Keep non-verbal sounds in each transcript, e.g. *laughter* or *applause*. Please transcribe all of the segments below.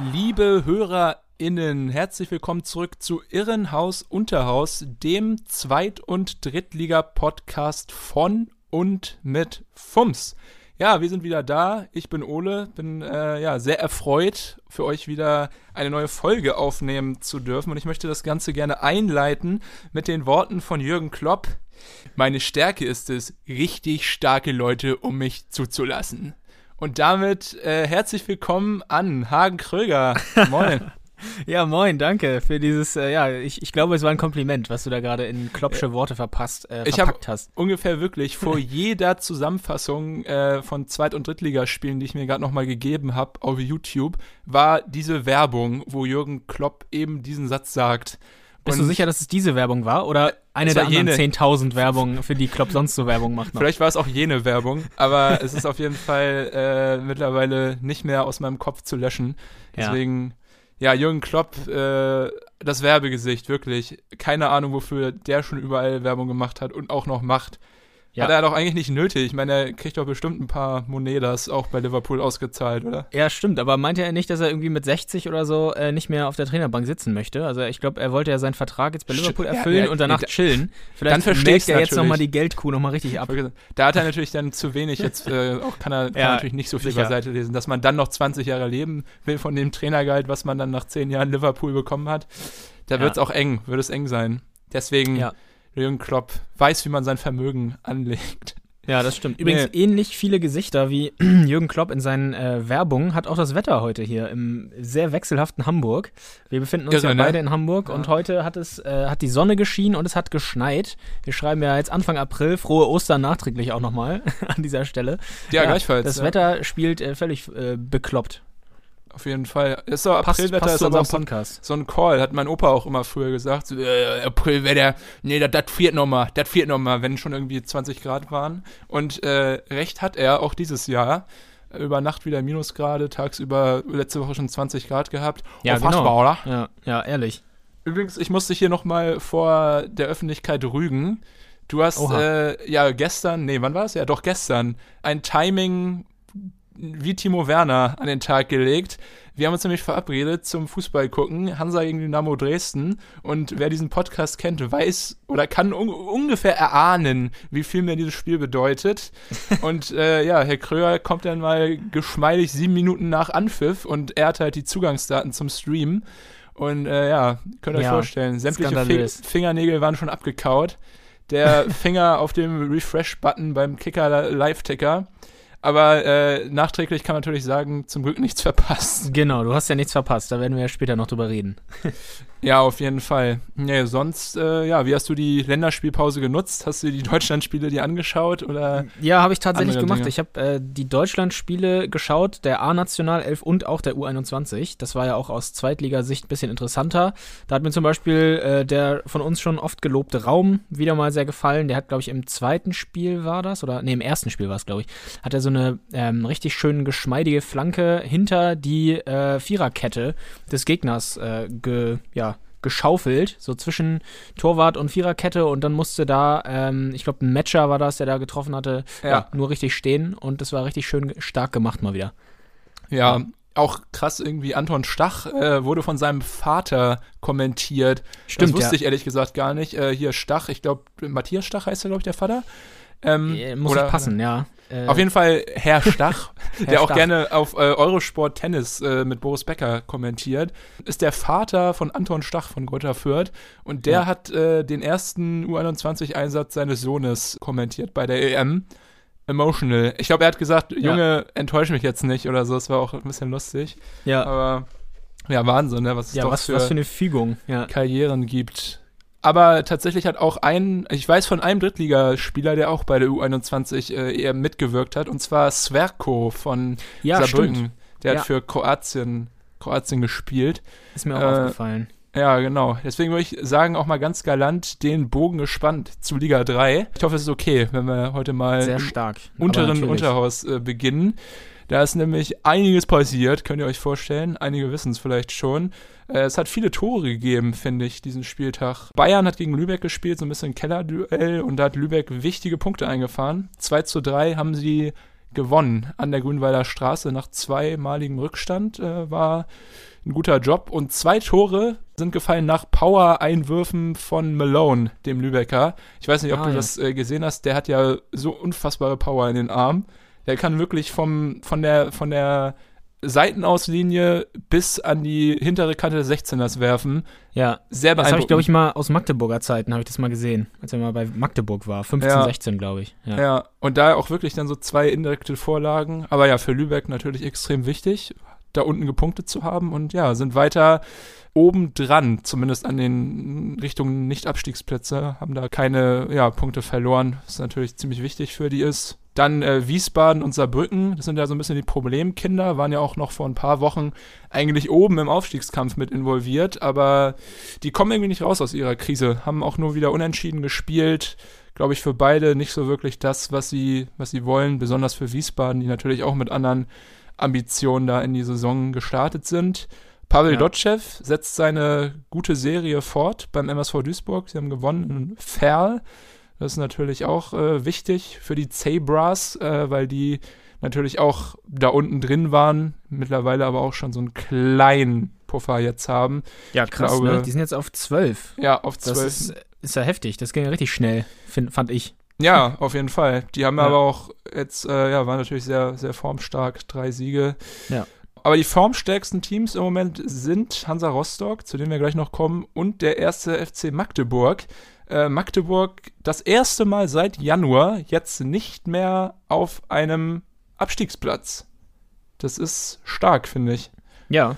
Liebe HörerInnen, herzlich willkommen zurück zu Irrenhaus Unterhaus, dem Zweit- und Drittliga-Podcast von und mit FUMS. Ja, wir sind wieder da. Ich bin Ole, bin äh, ja sehr erfreut, für euch wieder eine neue Folge aufnehmen zu dürfen. Und ich möchte das Ganze gerne einleiten mit den Worten von Jürgen Klopp. Meine Stärke ist es, richtig starke Leute um mich zuzulassen. Und damit äh, herzlich willkommen an Hagen Kröger. Moin. *laughs* Ja, moin, danke für dieses, äh, ja, ich, ich glaube, es war ein Kompliment, was du da gerade in Kloppsche Worte verpasst, äh, ich verpackt hab hast. ungefähr wirklich vor *laughs* jeder Zusammenfassung äh, von Zweit- und Drittligaspielen, die ich mir gerade nochmal gegeben habe auf YouTube, war diese Werbung, wo Jürgen Klopp eben diesen Satz sagt. Bist du sicher, dass es diese Werbung war oder eine Es der anderen jene. 10.000 Werbungen, für die Klopp sonst so Werbung macht? Noch? Vielleicht war es auch jene Werbung, aber *laughs* es ist auf jeden Fall äh, mittlerweile nicht mehr aus meinem Kopf zu löschen. Ja. Deswegen, ja, Jürgen Klopp, äh, das Werbegesicht, wirklich. Keine Ahnung, wofür der schon überall Werbung gemacht hat und auch noch macht. Ja. Hat er doch eigentlich nicht nötig. Ich meine, er kriegt doch bestimmt ein paar Monedas auch bei Liverpool ausgezahlt, oder? Ja, stimmt, aber meinte er nicht, dass er irgendwie mit 60 oder so äh, nicht mehr auf der Trainerbank sitzen möchte? Also ich glaube, er wollte ja seinen Vertrag jetzt bei Liverpool ja, erfüllen ja, und danach chillen. Vielleicht dann versteh melkt ich's er jetzt nochmal die Geldkuh nochmal richtig ab. Da hat er natürlich dann zu wenig jetzt, äh, auch kann er, kann Ja, natürlich nicht so viel sicher. beiseite lesen, dass man dann noch 20 Jahre leben will von dem Trainergehalt, was man dann nach 10 Jahren Liverpool bekommen hat. Da Ja. wird es auch eng, wird es eng sein. Deswegen, Ja. Jürgen Klopp weiß, wie man sein Vermögen anlegt. Ja, das stimmt. Übrigens, ähnlich viele Gesichter wie *clears throat* Jürgen Klopp in seinen äh, Werbungen hat auch das Wetter heute hier im sehr wechselhaften Hamburg. Wir befinden uns Irre, ja ne? beide in Hamburg Ja. und heute hat es äh, hat die Sonne geschienen und es hat geschneit. Wir schreiben ja jetzt Anfang April. Frohe Ostern nachträglich auch nochmal *laughs* an dieser Stelle. Ja, gleichfalls. Das ja. Wetter spielt äh, völlig äh, bekloppt. Auf jeden Fall. Ist so, Passt, Aprilwetter passt ist zu aber so ein, Podcast. so ein Call, hat mein Opa auch immer früher gesagt. So, äh, Aprilwetter, nee, das, friert nochmal, das friert nochmal, wenn schon irgendwie 20 Grad waren. Und äh, recht hat er auch dieses Jahr. Über Nacht wieder Minusgrade, tagsüber letzte Woche schon 20 Grad gehabt. Ja, Unfassbar, genau. oder? Ja, ja, ehrlich. Übrigens, ich musste hier nochmal vor der Öffentlichkeit rügen. Du hast äh, ja gestern, nee, wann war es? Ja, doch gestern, ein Timing wie Timo Werner an den Tag gelegt. Wir haben uns nämlich verabredet zum Fußball gucken, Hansa gegen Dynamo Dresden. Und wer diesen Podcast kennt, weiß oder kann un ungefähr erahnen, wie viel mir dieses Spiel bedeutet. *laughs* Und äh, ja, Herr Kröger kommt dann mal geschmeidig sieben Minuten nach Anpfiff und er hat halt die Zugangsdaten zum Stream. Und äh, ja, könnt ihr euch Ja, vorstellen, sämtliche Fi skandalös. Fingernägel waren schon abgekaut. Der *laughs* Finger auf dem Refresh-Button beim Kicker Live-Ticker. Aber äh, nachträglich kann man natürlich sagen, zum Glück nichts verpasst. Genau, du hast ja nichts verpasst. Da werden wir ja später noch drüber reden. *laughs* Ja, auf jeden Fall. Nee, sonst, äh, ja, wie hast du die Länderspielpause genutzt? Hast du die *laughs* Deutschlandspiele dir angeschaut oder? Ja, habe ich tatsächlich gemacht. Dinge. Ich habe äh, die Deutschland-Spiele geschaut, der A-National 11 und auch der U21. Das war ja auch aus Zweitligasicht ein bisschen interessanter. Da hat mir zum Beispiel äh, der von uns schon oft gelobte Raum wieder mal sehr gefallen. Der hat, glaube ich, im zweiten Spiel war das, oder nee, im ersten Spiel war es, glaube ich, hat er so eine ähm, richtig schön geschmeidige Flanke hinter die äh, Viererkette des Gegners äh, ge, ja, geschaufelt, so zwischen Torwart und Viererkette und dann musste da, ähm, ich glaube, ein Matcher war das, der da getroffen hatte, ja. Ja. nur richtig stehen und das war richtig schön stark gemacht mal wieder. Ja, auch krass irgendwie. Anton Stach äh, wurde von seinem Vater kommentiert. Stimmt, das wusste ja. ich ehrlich gesagt gar nicht. Äh, hier Stach, ich glaube, Matthias Stach heißt er, glaube ich, der Vater. Ähm, Äh, muss oder- passen, ja. Äh, Auf jeden Fall Herr Stach, *laughs* der auch Stach. gerne auf äh, Eurosport Tennis äh, mit Boris Becker kommentiert, ist der Vater von Anton Stach von Greuther Fürth und der Ja. hat äh, den ersten U21-Einsatz seines Sohnes kommentiert bei der EM. Emotional. Ich glaube, er hat gesagt, Junge, enttäusch mich jetzt nicht oder so. Das war auch ein bisschen lustig. ja, Aber ja, Wahnsinn, ne? was es ja doch was, für, was für eine Fügung, ja. Karrieren gibt. Aber tatsächlich hat auch ein, ich weiß von einem Drittligaspieler, der auch bei der U21 äh, EM mitgewirkt hat, und zwar Sverko von Ja, Saarbrücken. stimmt. Der Ja. hat für Kroatien, Kroatien gespielt. Ist mir auch Äh, aufgefallen. Ja, genau. Deswegen würde ich sagen, auch mal ganz galant den Bogen gespannt zu Liga 3. Ich hoffe, es ist okay, wenn wir heute mal Sehr stark. Unteren. Unterhaus äh, beginnen. Da ist nämlich einiges passiert, könnt ihr euch vorstellen. Einige wissen es vielleicht schon. Äh, es hat viele Tore gegeben, finde ich, diesen Spieltag. Bayern hat gegen Lübeck gespielt, so ein bisschen Kellerduell und da hat Lübeck wichtige Punkte eingefahren. 2 zu 3 haben sie gewonnen an der Grünwalder Straße nach zweimaligem Rückstand. Äh, war ein guter Job. Und zwei Tore sind gefallen nach Power-Einwürfen von Malone, dem Lübecker. Ich weiß nicht, ob Ah, du ja. das äh, gesehen hast. Der hat ja so unfassbare Power in den Armen. Der kann wirklich vom, von der, von der Seitenauslinie bis an die hintere Kante des 16ers werfen. Ja, Sehr das habe ich, glaube ich, mal aus Magdeburger Zeiten, habe ich das mal gesehen, als er mal bei Magdeburg war. 15, Ja. 16, glaube ich. Ja. Ja, und da auch wirklich dann so zwei indirekte Vorlagen. Aber ja, für Lübeck natürlich extrem wichtig, da unten gepunktet zu haben und ja, sind weiter oben dran, zumindest an den Richtungen Nicht-Abstiegsplätze, haben da keine ja, Punkte verloren, was natürlich ziemlich wichtig für die ist. Dann äh, Wiesbaden und Saarbrücken, das sind ja so ein bisschen die Problemkinder, waren ja auch noch vor ein paar Wochen eigentlich oben im Aufstiegskampf mit involviert, aber die kommen irgendwie nicht raus aus ihrer Krise, haben auch nur wieder unentschieden gespielt, glaube ich, für beide nicht so wirklich das, was sie, was sie wollen, besonders für Wiesbaden, die natürlich auch mit anderen Ambitionen da in die Saison gestartet sind. Pavel Ja. Dotschew setzt seine gute Serie fort beim MSV Duisburg. Sie haben gewonnen in Ferl. Das ist natürlich auch äh, wichtig für die Zebras, äh, weil die natürlich auch da unten drin waren, mittlerweile aber auch schon so einen kleinen Puffer jetzt haben. Ja, krass, glaube- ne? Die sind jetzt auf 12. Ja, auf Das zwölf. ist, ist ja heftig. Das ging ja richtig schnell, find, fand ich. Ja, auf jeden Fall. Die haben Ja. aber auch jetzt, äh, ja, waren natürlich sehr, sehr formstark. Drei Siege. Ja. Aber die formstärksten Teams im Moment sind Hansa Rostock, zu denen wir gleich noch kommen, und der erste FC Magdeburg. Äh, Magdeburg das erste Mal seit Januar jetzt nicht mehr auf einem Abstiegsplatz. Das ist stark, finde ich. Ja,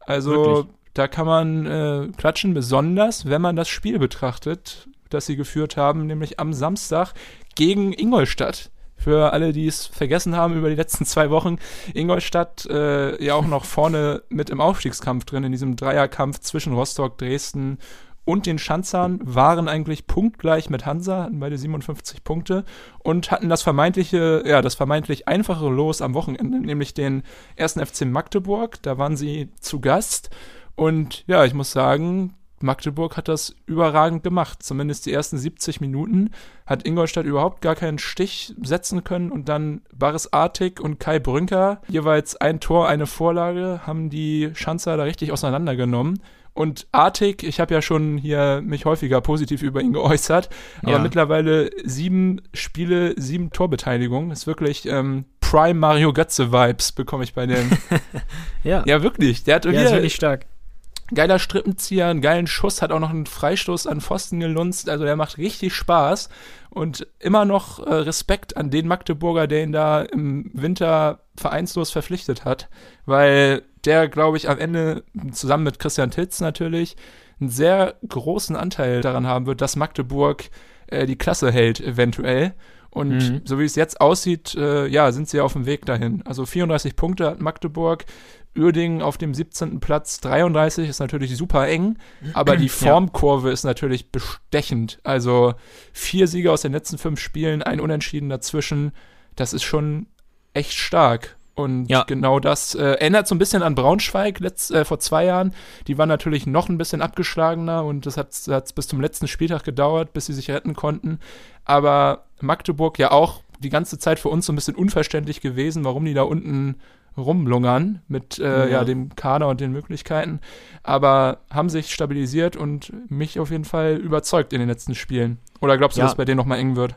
Also Wirklich. da kann man äh, klatschen, besonders wenn man das Spiel betrachtet, das sie geführt haben, nämlich am Samstag gegen Ingolstadt. Für alle, die es vergessen haben über die letzten zwei Wochen, Ingolstadt äh, ja auch noch vorne mit im Aufstiegskampf drin, in diesem Dreierkampf zwischen Rostock, Dresden und den Schanzern, waren eigentlich punktgleich mit Hansa, hatten beide 57 Punkte und hatten das vermeintliche, ja, das vermeintlich einfache Los am Wochenende, nämlich den ersten FC Magdeburg. Da waren sie zu Gast. Und ja, ich muss sagen, Magdeburg hat das überragend gemacht. Zumindest die ersten 70 Minuten hat Ingolstadt überhaupt gar keinen Stich setzen können. Und dann Baris Artig und Kai Brünker, jeweils ein Tor, eine Vorlage, haben die Schanzer da richtig auseinandergenommen. Und Artig, ich habe ja schon hier mich häufiger positiv über ihn geäußert, aber Ja. mittlerweile sieben Spiele, sieben Torbeteiligungen. Ist wirklich ähm, Prime Mario Götze-Vibes bekomme ich bei dem. *laughs* ja. ja, wirklich. Der hat Ja, ist wirklich stark. geiler Strippenzieher, einen geilen Schuss, hat auch noch einen Freistoß an Pfosten gelunzt. Also der macht richtig Spaß. Und immer noch äh, Respekt an den Magdeburger, der ihn da im Winter vereinslos verpflichtet hat. Weil der, glaube ich, am Ende, zusammen mit Christian Titz natürlich, einen sehr großen Anteil daran haben wird, dass Magdeburg äh, die Klasse hält, eventuell. Und Mhm. so wie es jetzt aussieht, äh, ja, sind sie auf dem Weg dahin. Also 34 Punkte hat Magdeburg. Uerdingen auf dem 17. Platz, 33 ist natürlich super eng, aber die *clears throat* Formkurve ist natürlich bestechend. Also vier Siege aus den letzten fünf Spielen, ein Unentschieden dazwischen, das ist schon echt stark. Und Ja. genau das äh, erinnert so ein bisschen an Braunschweig letzt, äh, vor zwei Jahren. Die waren natürlich noch ein bisschen abgeschlagener und das hat es bis zum letzten Spieltag gedauert, bis sie sich retten konnten. Aber Magdeburg ja auch die ganze Zeit für uns so ein bisschen unverständlich gewesen, warum die da unten rumlungern mit äh, ja. Ja. dem Kader und den Möglichkeiten. Aber haben sich stabilisiert und mich auf jeden Fall überzeugt in den letzten Spielen. Oder glaubst du, Ja. dass bei denen nochmal eng wird?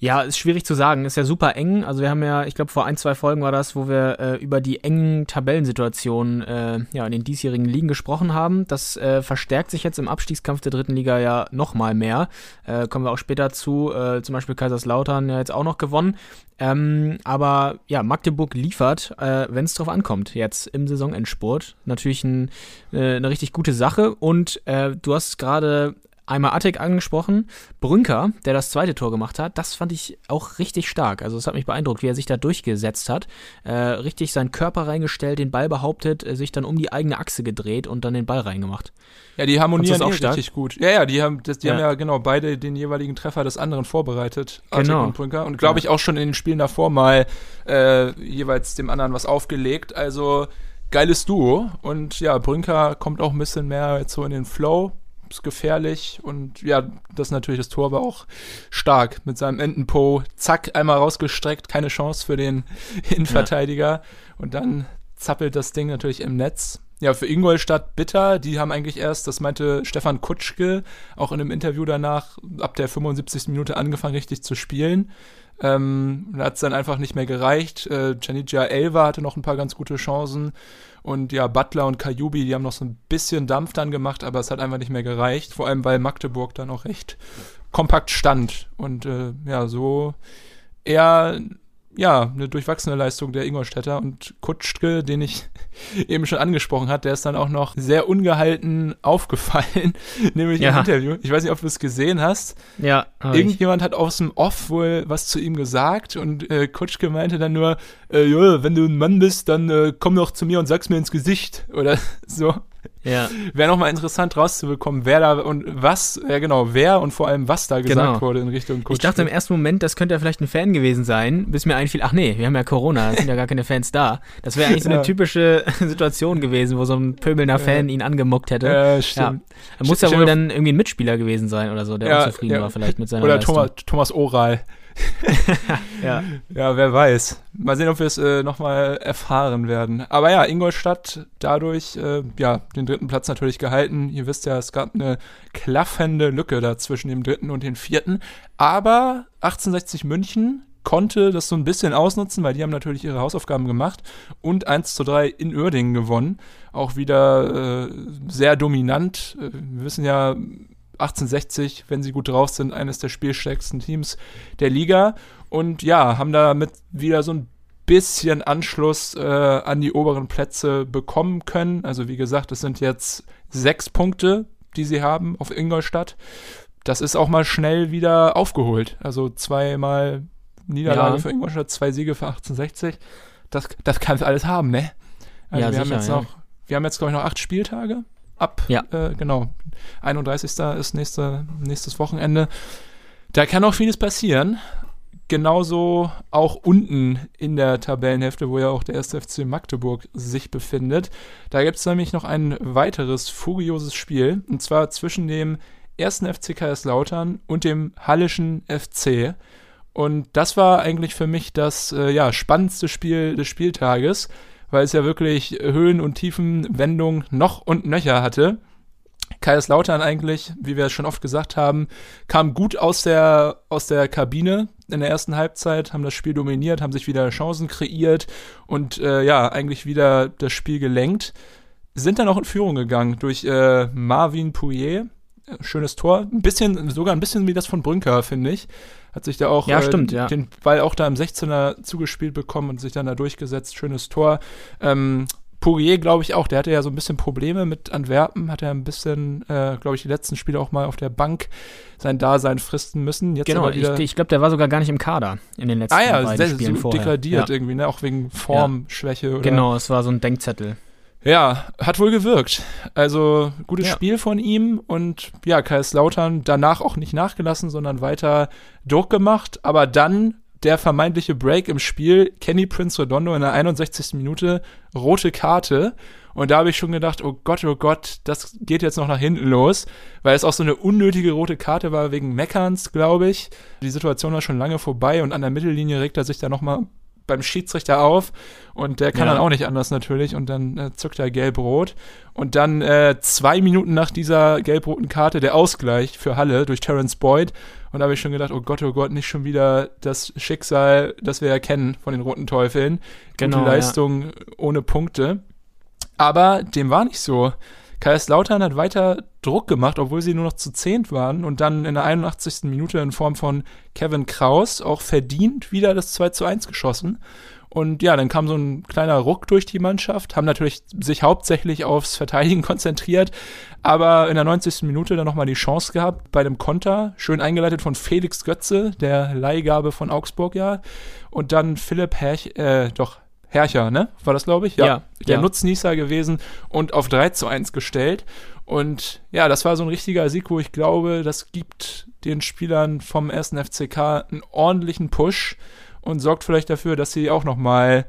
Ja, ist schwierig zu sagen. Ist ja super eng. Also wir haben ja, ich glaube vor ein, zwei Folgen war das, wo wir äh, über die engen Tabellensituationen äh, ja, in den diesjährigen Ligen gesprochen haben. Das äh, verstärkt sich jetzt im Abstiegskampf der dritten Liga ja noch mal mehr. Äh, kommen wir auch später zu. Äh, zum Beispiel Kaiserslautern ja jetzt auch noch gewonnen. Ähm, aber ja, Magdeburg liefert, äh, wenn es drauf ankommt, jetzt im Saisonendspurt. Natürlich ein, eine richtig gute Sache. Und du hast gerade einmal Attic angesprochen. Brünker, der das zweite Tor gemacht hat, das fand ich auch richtig stark. Also es hat mich beeindruckt, wie er sich da durchgesetzt hat. Äh, richtig seinen Körper reingestellt, den Ball behauptet, äh, sich dann um die eigene Achse gedreht und dann den Ball reingemacht. Ja, die harmonieren auch eh stark? richtig gut. Ja, ja, die haben, das, die Ja. haben ja genau beide den jeweiligen Treffer des anderen vorbereitet, Artig Genau. und Brünker. Und glaube ich auch schon in den Spielen davor mal äh, jeweils dem anderen was aufgelegt. Also geiles Duo. Und ja, Brünker kommt auch ein bisschen mehr so in den Flow. Ist gefährlich und ja, das natürlich das Tor war auch stark mit seinem Entenpo. Zack, einmal rausgestreckt, keine Chance für den *laughs* Innenverteidiger. Und dann zappelt das Ding natürlich im Netz. Ja, für Ingolstadt bitter. Die haben eigentlich erst, das meinte Stefan Kutschke, auch in einem Interview danach, ab der 75. Minute angefangen, richtig zu spielen. Ähm, da hat es dann einfach nicht mehr gereicht. Äh, Janija Elva hatte noch ein paar ganz gute Chancen. Und ja, Butler und Kajubi, die haben noch so ein bisschen Dampf dann gemacht, aber es hat einfach nicht mehr gereicht. Vor allem, weil Magdeburg dann auch recht kompakt stand. Und äh, ja, so eher ja, eine durchwachsene Leistung der Ingolstädter und Kutschke, den ich *laughs* eben schon angesprochen hat, der ist dann auch noch sehr ungehalten aufgefallen, *laughs* nämlich im Ja. Interview. Ich weiß nicht, ob du es gesehen hast. Ja, hab ich. Irgendjemand hat aus dem Off wohl was zu ihm gesagt und äh, Kutschke meinte dann nur, äh, wenn du ein Mann bist, dann äh, komm doch zu mir und sag's mir ins Gesicht oder *laughs* so. Ja. *laughs* Wäre nochmal interessant rauszubekommen, wer da und was, ja genau, wer und vor allem was da gesagt Genau. wurde in Richtung Kutschke. Ich dachte im ersten Moment, das könnte ja vielleicht ein Fan gewesen sein, bis mir einfiel, ach nee, wir haben ja Corona, es sind ja gar keine Fans da. Das wäre eigentlich so eine Ja. typische *laughs* Situation gewesen, wo so ein pöbelnder Fan ihn angemuckt hätte. äh, stimmt. Er muss ja wohl dann irgendwie ein Mitspieler gewesen sein oder so, der Ja, unzufrieden ja. war vielleicht mit seiner Oder Leistung. Thomas, Thomas Oral. *laughs* Ja. Ja, wer weiß. Mal sehen, ob wir es äh, nochmal erfahren werden. Aber ja, Ingolstadt dadurch äh, ja den dritten Platz natürlich gehalten. Ihr wisst ja, es gab eine klaffende Lücke da zwischen dem dritten und dem vierten. Aber 1860 München konnte das so ein bisschen ausnutzen, weil die haben natürlich ihre Hausaufgaben gemacht und 1 zu 3 in Uerdingen gewonnen. Auch wieder äh, sehr dominant. Äh, Wir wissen ja, 1860, wenn sie gut drauf sind, eines der spielstärksten Teams der Liga. Und ja, haben damit wieder so ein bisschen Anschluss äh, an die oberen Plätze bekommen können. Also wie gesagt, es sind jetzt sechs Punkte, die sie haben auf Ingolstadt. Das ist auch mal schnell wieder aufgeholt. Also zweimal Niederlage Ja. für Ingolstadt, zwei Siege für 1860. Das, das kann es alles haben, ne? Also Ja, wir haben sicher, jetzt ja. noch, wir haben jetzt, glaube ich, noch acht Spieltage ab. Ja. Äh, genau. 31. ist nächste, nächstes Wochenende. Da kann auch vieles passieren. Genauso auch unten in der Tabellenhälfte, wo ja auch der 1. FC Magdeburg sich befindet. Da gibt es nämlich noch ein weiteres furioses Spiel. Und zwar zwischen dem 1. FC Kaiserslautern und dem Hallischen FC. Und das war eigentlich für mich das äh, ja, spannendste Spiel des Spieltages, weil es ja wirklich Höhen und Tiefen, Wendungen noch und nöcher hatte. Kaiserslautern eigentlich, wie wir es schon oft gesagt haben, kam gut aus der, aus der Kabine in der ersten Halbzeit, haben das Spiel dominiert, haben sich wieder Chancen kreiert und äh, ja, eigentlich wieder das Spiel gelenkt. Sind dann auch in Führung gegangen durch äh, Marvin Pouillet. Schönes Tor. Ein bisschen, sogar ein bisschen wie das von Brünker, finde ich. Hat sich da auch Ja, äh, stimmt, ja. den Ball auch da im 16er zugespielt bekommen und sich dann da durchgesetzt. Schönes Tor. Ähm, Poirier, glaube ich auch, der hatte ja so ein bisschen Probleme mit Antwerpen, hat er ein bisschen, äh, glaube ich, die letzten Spiele auch mal auf der Bank sein Dasein fristen müssen. Jetzt Genau, ich, ich glaube, der war sogar gar nicht im Kader in den letzten ah ja, beiden sehr, Spielen so vorher. degradiert ja. irgendwie, ne? auch wegen Formschwäche oder Genau, es war so ein Denkzettel. Ja, hat wohl gewirkt. Also gutes Ja. Spiel von ihm und ja, Kaiserslautern danach auch nicht nachgelassen, sondern weiter Druck gemacht. Aber dann der vermeintliche Break im Spiel, Kenny Prince Redondo in der 61. Minute, rote Karte. Und da habe ich schon gedacht, oh Gott, oh Gott, das geht jetzt noch nach hinten los, weil es auch so eine unnötige rote Karte war wegen Meckerns, glaube ich. Die Situation war schon lange vorbei und an der Mittellinie regt er sich da nochmal beim Schiedsrichter auf und der kann Ja. dann auch nicht anders natürlich und dann äh, zückt er gelb-rot und dann äh, zwei Minuten nach dieser gelb-roten Karte der Ausgleich für Halle durch Terence Boyd und da habe ich schon gedacht, oh Gott, oh Gott, nicht schon wieder das Schicksal, das wir ja kennen von den Roten Teufeln. Genau, Gute ja. Leistung ohne Punkte. Aber dem war nicht so. Kaiserslautern hat weiter Druck gemacht, obwohl sie nur noch zu zehnt waren und dann in der 81. Minute in Form von Kevin Kraus auch verdient wieder das 2 zu 1 geschossen. Und ja, dann kam so ein kleiner Ruck durch die Mannschaft, haben natürlich sich hauptsächlich aufs Verteidigen *laughs* konzentriert, aber in der 90. Minute dann nochmal die Chance gehabt bei dem Konter, schön eingeleitet von Felix Götze, der Leihgabe von Augsburg ja, und dann Philipp Herch, äh, doch, Hercher, ne? War das, glaube ich? Ja, Der ja. Nutznießer gewesen und auf 3 zu 1 gestellt. Und ja, das war so ein richtiger Sieg, wo ich glaube, das gibt den Spielern vom ersten FCK einen ordentlichen Push und sorgt vielleicht dafür, dass sie auch nochmal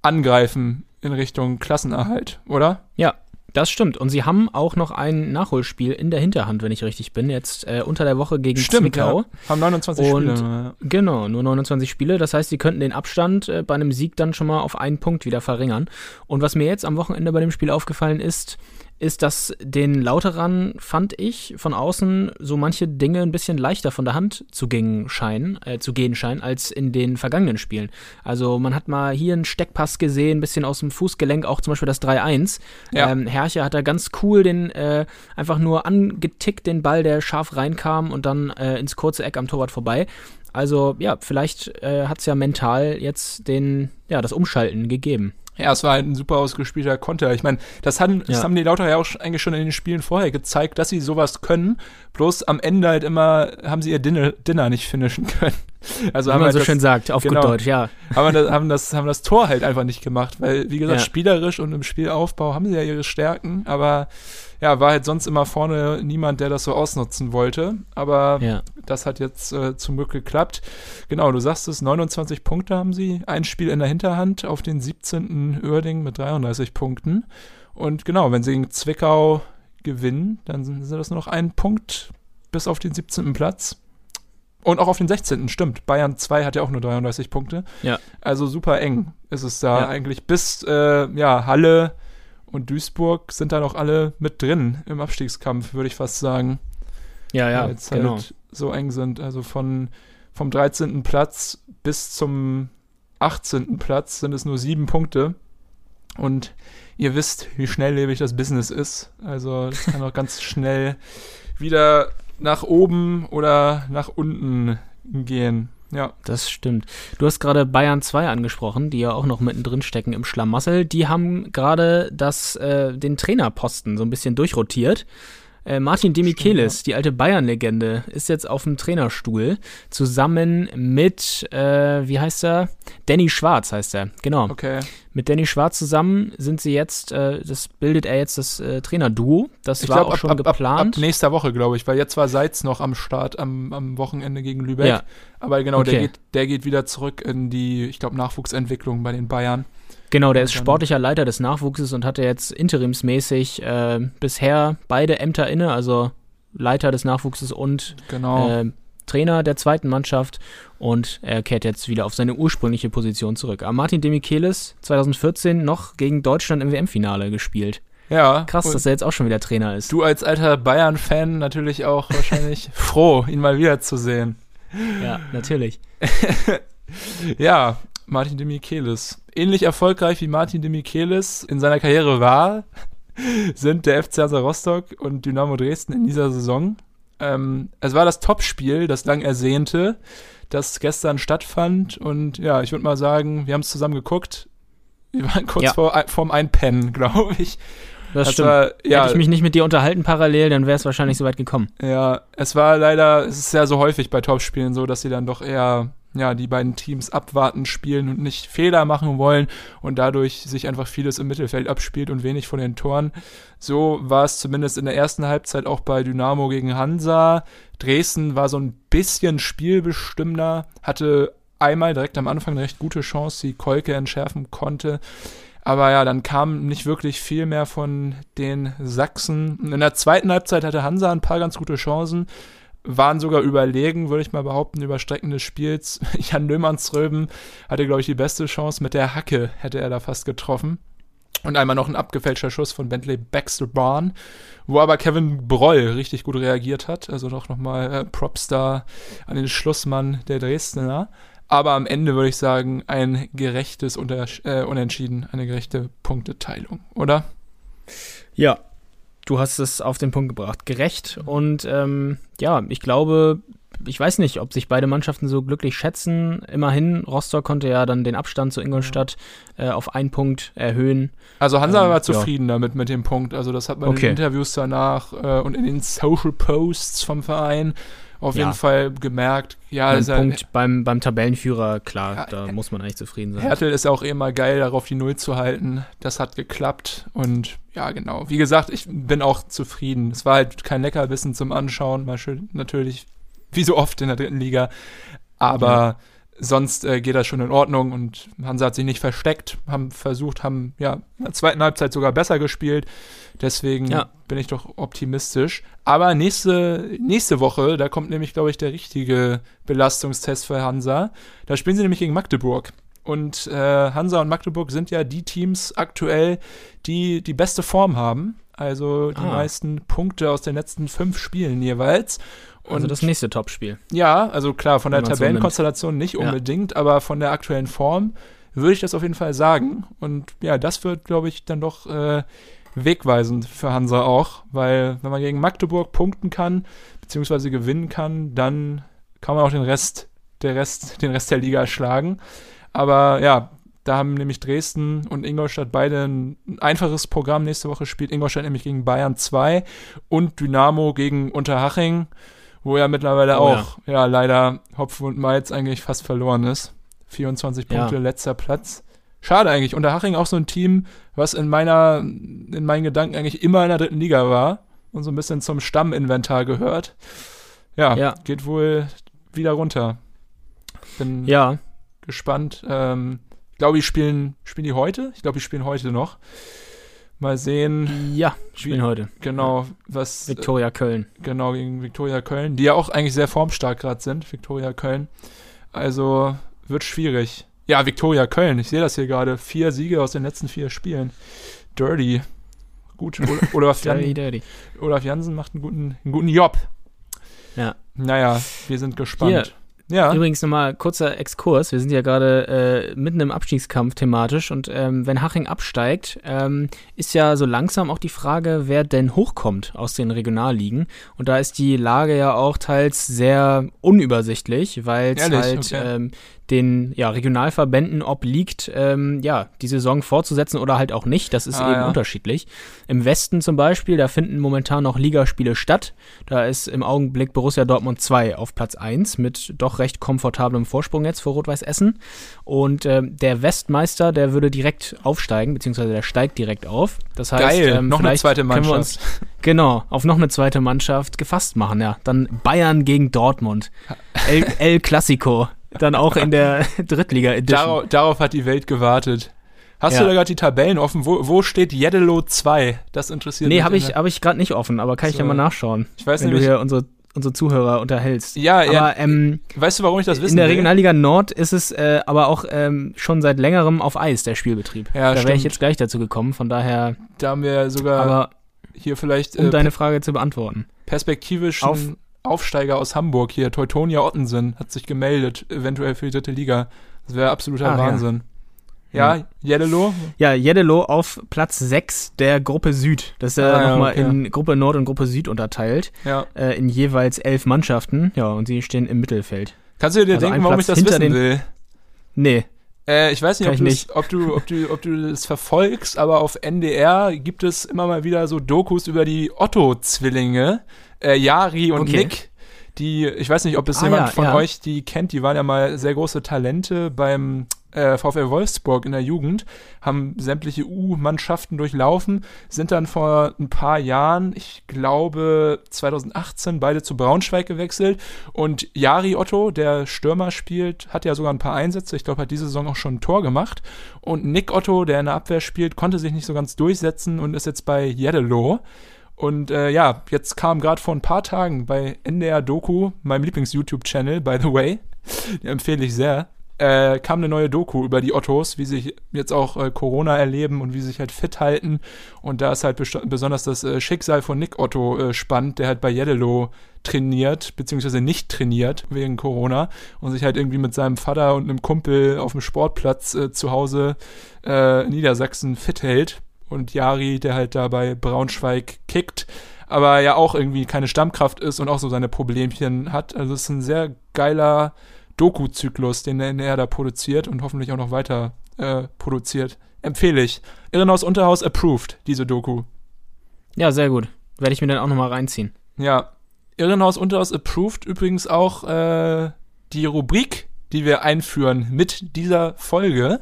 angreifen in Richtung Klassenerhalt, oder? Ja, das stimmt. Und sie haben auch noch ein Nachholspiel in der Hinterhand, wenn ich richtig bin, jetzt äh, unter der Woche gegen Zwickau. ja. Haben 29 Und- Spiele. Genau, nur 29 Spiele. Das heißt, sie könnten den Abstand äh, bei einem Sieg dann schon mal auf einen Punkt wieder verringern. Und was mir jetzt am Wochenende bei dem Spiel aufgefallen ist, ist, dass den Lauterern, fand ich, von außen so manche Dinge ein bisschen leichter von der Hand zu gehen scheinen, äh, zu gehen scheinen, als in den vergangenen Spielen. Also man hat mal hier einen Steckpass gesehen, ein bisschen aus dem Fußgelenk, auch zum Beispiel das 3-1. Ja. Ähm, Herrcher hat da ganz cool den äh, einfach nur angetickt, den Ball, der scharf reinkam und dann äh, ins kurze Eck am Torwart vorbei. Also ja, vielleicht äh, hat es ja mental jetzt den, ja, das Umschalten gegeben. Ja, es war halt ein super ausgespielter Konter. Ich meine, das, haben- das Ja. haben die Lauter ja auch eigentlich schon in den Spielen vorher gezeigt, dass sie sowas können. Bloß am Ende halt immer haben sie ihr Dinner, Dinner nicht finishen können. *laughs* Also Wie haben man halt so das, schön sagt, auf genau. gut Deutsch, ja. haben, das, haben, das, haben das Tor halt einfach nicht gemacht, weil, wie gesagt, Ja. spielerisch und im Spielaufbau haben sie ja ihre Stärken, aber ja, war halt sonst immer vorne niemand, der das so ausnutzen wollte. Aber Ja. das hat jetzt äh, zum Glück geklappt. Genau, du sagst es, 29 Punkte haben sie, ein Spiel in der Hinterhand auf den 17. Uerding mit 33 Punkten. Und genau, wenn sie gegen Zwickau gewinnen, dann sind sind das nur noch ein Punkt bis auf den 17. Platz. Und auch auf den 16. stimmt. Bayern 2 hat ja auch nur 33 Punkte. Ja. Also super eng ist es da Ja. eigentlich. Bis äh, ja, Halle und Duisburg sind da noch alle mit drin im Abstiegskampf, würde ich fast sagen Ja, ja, weil es genau. halt so eng sind. Also von, vom 13. Platz bis zum 18. Platz sind es nur sieben Punkte. Und ihr wisst, wie schnelllebig das Business ist. Also es kann auch ganz *laughs* schnell wieder nach oben oder nach unten gehen. Ja, Das stimmt. Du hast gerade Bayern 2 angesprochen, die ja auch noch mittendrin stecken im Schlamassel. Die haben gerade das, äh, den Trainerposten so ein bisschen durchrotiert. Äh, Martin Demichelis, die alte Bayern-Legende, ist jetzt auf dem Trainerstuhl zusammen mit, äh, wie heißt er? Danny Schwarz heißt er, genau. okay. Mit Danny Schwarz zusammen sind sie jetzt, äh, das bildet er jetzt das äh, Trainerduo. Das Ich war glaube, auch ab, schon ab, ab, ab geplant. nächster Woche, glaube ich, weil jetzt war Seitz noch am Start am, am Wochenende gegen Lübeck. Ja. Aber genau, der, Okay. geht, der geht wieder zurück in die, ich glaube, Nachwuchsentwicklung bei den Bayern. Genau, der ist sportlicher Leiter des Nachwuchses und hatte jetzt interimsmäßig äh, bisher beide Ämter inne, also Leiter des Nachwuchses und Genau. äh, Trainer der zweiten Mannschaft und er kehrt jetzt wieder auf seine ursprüngliche Position zurück. Aber Martin Demichelis 2014 noch gegen Deutschland im WM-Finale gespielt. ja. Krass, dass er jetzt auch schon wieder Trainer ist. du als alter Bayern-Fan natürlich auch *laughs* wahrscheinlich froh, ihn mal wiederzusehen. Ja, natürlich. *laughs* Ja, Martin de Michelis. Ähnlich erfolgreich wie Martin de Michelis in seiner Karriere war, *laughs* sind der FC Hansa Rostock und Dynamo Dresden in dieser Saison. Ähm, es war das Topspiel, das lang ersehnte, das gestern stattfand. Und ja, ich würde mal sagen, wir haben es zusammen geguckt. Wir waren kurz Ja. vor, vorm Einpennen, *laughs* glaube ich. Das, Das stimmt. war- ja. Hätte ich mich nicht mit dir unterhalten parallel, dann wäre es wahrscheinlich so weit gekommen. Ja, es war leider, es ist ja so häufig bei Topspielen so, dass sie dann doch eher, ja, die beiden Teams abwarten spielen und nicht Fehler machen wollen und dadurch sich einfach vieles im Mittelfeld abspielt und wenig von den Toren. So war es zumindest in der ersten Halbzeit auch bei Dynamo gegen Hansa. Dresden war so ein bisschen spielbestimmender, hatte einmal direkt am Anfang eine recht gute Chance, die Kolke entschärfen konnte. Aber ja, dann kam nicht wirklich viel mehr von den Sachsen. In der zweiten Halbzeit hatte Hansa ein paar ganz gute Chancen, waren sogar überlegen, würde ich mal behaupten, über Strecken des Spiels. *laughs* Jan Löhmannsröben hatte, glaube ich, die beste Chance. Mit der Hacke hätte er da fast getroffen. Und einmal noch ein abgefälschter Schuss von Bentley Baxter Barn, wo aber Kevin Broll richtig gut reagiert hat. Also doch nochmal äh, Props da an den Schlussmann der Dresdner. Aber am Ende würde ich sagen, ein gerechtes Unter äh, Unentschieden, eine gerechte Punkteteilung, oder? Ja. Du hast es auf den Punkt gebracht. Gerecht und ähm, ja, ich glaube, ich weiß nicht, ob sich beide Mannschaften so glücklich schätzen. Immerhin, Rostock konnte ja dann den Abstand zu Ingolstadt äh, auf einen Punkt erhöhen. Also Hansa Ähm, war ja. zufrieden damit mit dem Punkt. Also das hat man in Okay. den Interviews danach äh, und in den Social Posts vom Verein auf Ja. jeden Fall gemerkt. Ja, ist ja, Punkt beim, beim Tabellenführer, klar, Ja, da muss man eigentlich zufrieden sein. Hertel ist auch immer geil, darauf die Null zu halten. Das hat geklappt und ja, genau. Wie gesagt, ich bin auch zufrieden. Es war halt kein Leckerbissen zum Anschauen, mal schön, natürlich, wie so oft in der dritten Liga. Aber sonst äh, geht das schon in Ordnung und Hansa hat sich nicht versteckt, haben versucht, haben ja in der zweiten Halbzeit sogar besser gespielt. Deswegen Ja. bin ich doch optimistisch. Aber nächste, nächste Woche, da kommt nämlich, glaube ich, der richtige Belastungstest für Hansa. Da spielen sie nämlich gegen Magdeburg. Und äh, Hansa und Magdeburg sind ja die Teams aktuell, die die beste Form haben. Also die Ah. meisten Punkte aus den letzten fünf Spielen jeweils. Und also das nächste Topspiel. ja, also klar, von der man's so Tabellenkonstellation nicht Ja. unbedingt, aber von der aktuellen Form würde ich das auf jeden Fall sagen. Und ja, das wird, glaube ich, dann doch äh, wegweisend für Hansa auch, weil wenn man gegen Magdeburg punkten kann, beziehungsweise gewinnen kann, dann kann man auch den Rest, der Rest, den Rest der Liga schlagen. Aber ja, da haben nämlich Dresden und Ingolstadt beide ein einfaches Programm. Nächste Woche spielt Ingolstadt nämlich gegen Bayern 2 und Dynamo gegen Unterhaching, wo ja mittlerweile Oh ja. auch ja. leider Hopfen und Malz eigentlich fast verloren ist. 24 Ja. Punkte, letzter Platz. Schade eigentlich. Unterhaching auch so ein Team, was in meiner, in meinen Gedanken eigentlich immer in der dritten Liga war und so ein bisschen zum Stamminventar gehört. Ja, Ja. geht wohl wieder runter. Bin Ja, gespannt. Ähm, ich glaube, die spielen, spielen die heute? Ich glaube, die spielen heute noch. Mal sehen, ja, spielen heute. genau, was Viktoria Köln. äh, genau gegen Viktoria Köln, die ja auch eigentlich sehr formstark gerade sind, Viktoria Köln. Also wird schwierig. Ja, Viktoria Köln, ich sehe das hier gerade. Vier Siege aus den letzten vier Spielen. Dirty. Gut. Ol- *laughs* Olaf, Dirty, Jan dirty. Olaf Jansen macht einen guten, einen guten Job. Ja. Naja, wir sind gespannt. Ja. Übrigens nochmal kurzer Exkurs. Wir sind ja gerade äh, mitten im Abstiegskampf thematisch und ähm, wenn Haching absteigt, ähm, ist ja so langsam auch die Frage, wer denn hochkommt aus den Regionalligen. Und da ist die Lage ja auch teils sehr unübersichtlich, weil es halt Okay. ähm, den ja, Regionalverbänden obliegt, ähm, ja, die Saison fortzusetzen oder halt auch nicht. Das ist Ah, eben ja. unterschiedlich. Im Westen zum Beispiel, da finden momentan noch Ligaspiele statt. Da ist im Augenblick Borussia Dortmund 2 auf Platz 1 mit doch recht komfortablem Vorsprung jetzt vor Rot-Weiß Essen. Und ähm, der Westmeister, der würde direkt aufsteigen, beziehungsweise der steigt direkt auf. Das heißt, Geil, ähm, noch eine zweite Mannschaft. uns genau auf noch eine zweite Mannschaft gefasst machen. Ja, dann Bayern gegen Dortmund, El, El Clasico, dann auch in der *laughs* Drittliga-Edition. Darauf, darauf hat die Welt gewartet. Hast Ja. du da gerade die Tabellen offen? Wo, wo steht Jeddelo 2? Das interessiert Nee, mich. habe ich, hab ich gerade nicht offen, aber kann ich So. ja mal nachschauen, Ich weiß wenn du nämlich, hier unsere, unsere Zuhörer unterhältst. ja, ja, Aber ähm, weißt du, warum ich das wissen in der? Regionalliga Nord ist es äh, aber auch ähm, schon seit längerem auf Eis, der Spielbetrieb. Ja, da wäre ich jetzt gleich dazu gekommen, von daher, Da haben wir sogar aber hier vielleicht um äh, deine Frage zu beantworten. perspektivischen Auf- Aufsteiger aus Hamburg hier. Teutonia Ottensen hat sich gemeldet, eventuell für die dritte Liga. Das wäre absoluter ja. Wahnsinn. Ja, Jeddelo? Ja, Jeddelo auf Platz 6 der Gruppe Süd. Das ist ja Ah, ja, nochmal okay. in Gruppe Nord und Gruppe Süd unterteilt, Ja. äh, in jeweils elf Mannschaften. Ja, und sie stehen im Mittelfeld. Kannst du dir Also denken, warum ich das wissen will? Nee, Äh, ich weiß nicht, ob, ich nicht. ob du, ob du, ob du das verfolgst, aber auf NDR gibt es immer mal wieder so Dokus über die Otto-Zwillinge, äh, Yari und Okay. Nick. Die, ich weiß nicht, ob es Ah, jemand ja, von ja. euch die kennt, die waren ja mal sehr große Talente beim äh, VfL Wolfsburg in der Jugend, haben sämtliche U-Mannschaften durchlaufen, sind dann vor ein paar Jahren, ich glaube 2018, beide zu Braunschweig gewechselt und Jari Otto, der Stürmer spielt, hat ja sogar ein paar Einsätze, ich glaube, hat diese Saison auch schon ein Tor gemacht und Nick Otto, der in der Abwehr spielt, konnte sich nicht so ganz durchsetzen und ist jetzt bei Jeddelo. Und äh, ja, jetzt kam gerade vor ein paar Tagen bei NDR Doku, meinem Lieblings-YouTube-Channel, by the way, *laughs* empfehle ich sehr, äh, kam eine neue Doku über die Ottos, wie sich jetzt auch äh, Corona erleben und wie sie sich halt fit halten. Und da ist halt besonders das äh, Schicksal von Nick Otto äh, spannend, der halt bei Jeddelo trainiert, beziehungsweise nicht trainiert wegen Corona und sich halt irgendwie mit seinem Vater und einem Kumpel auf dem Sportplatz äh, zu Hause äh, in Niedersachsen fit hält. und Jari, der halt da bei Braunschweig kickt, aber ja auch irgendwie keine Stammkraft ist und auch so seine Problemchen hat. Also es ist ein sehr geiler Doku-Zyklus, den er da produziert und hoffentlich auch noch weiter äh, produziert. Empfehle ich. Irrenhaus Unterhaus approved, diese Doku. Ja, sehr gut. Werde ich mir dann auch nochmal reinziehen. Ja. Irrenhaus Unterhaus approved übrigens auch äh, die Rubrik, die wir einführen mit dieser Folge.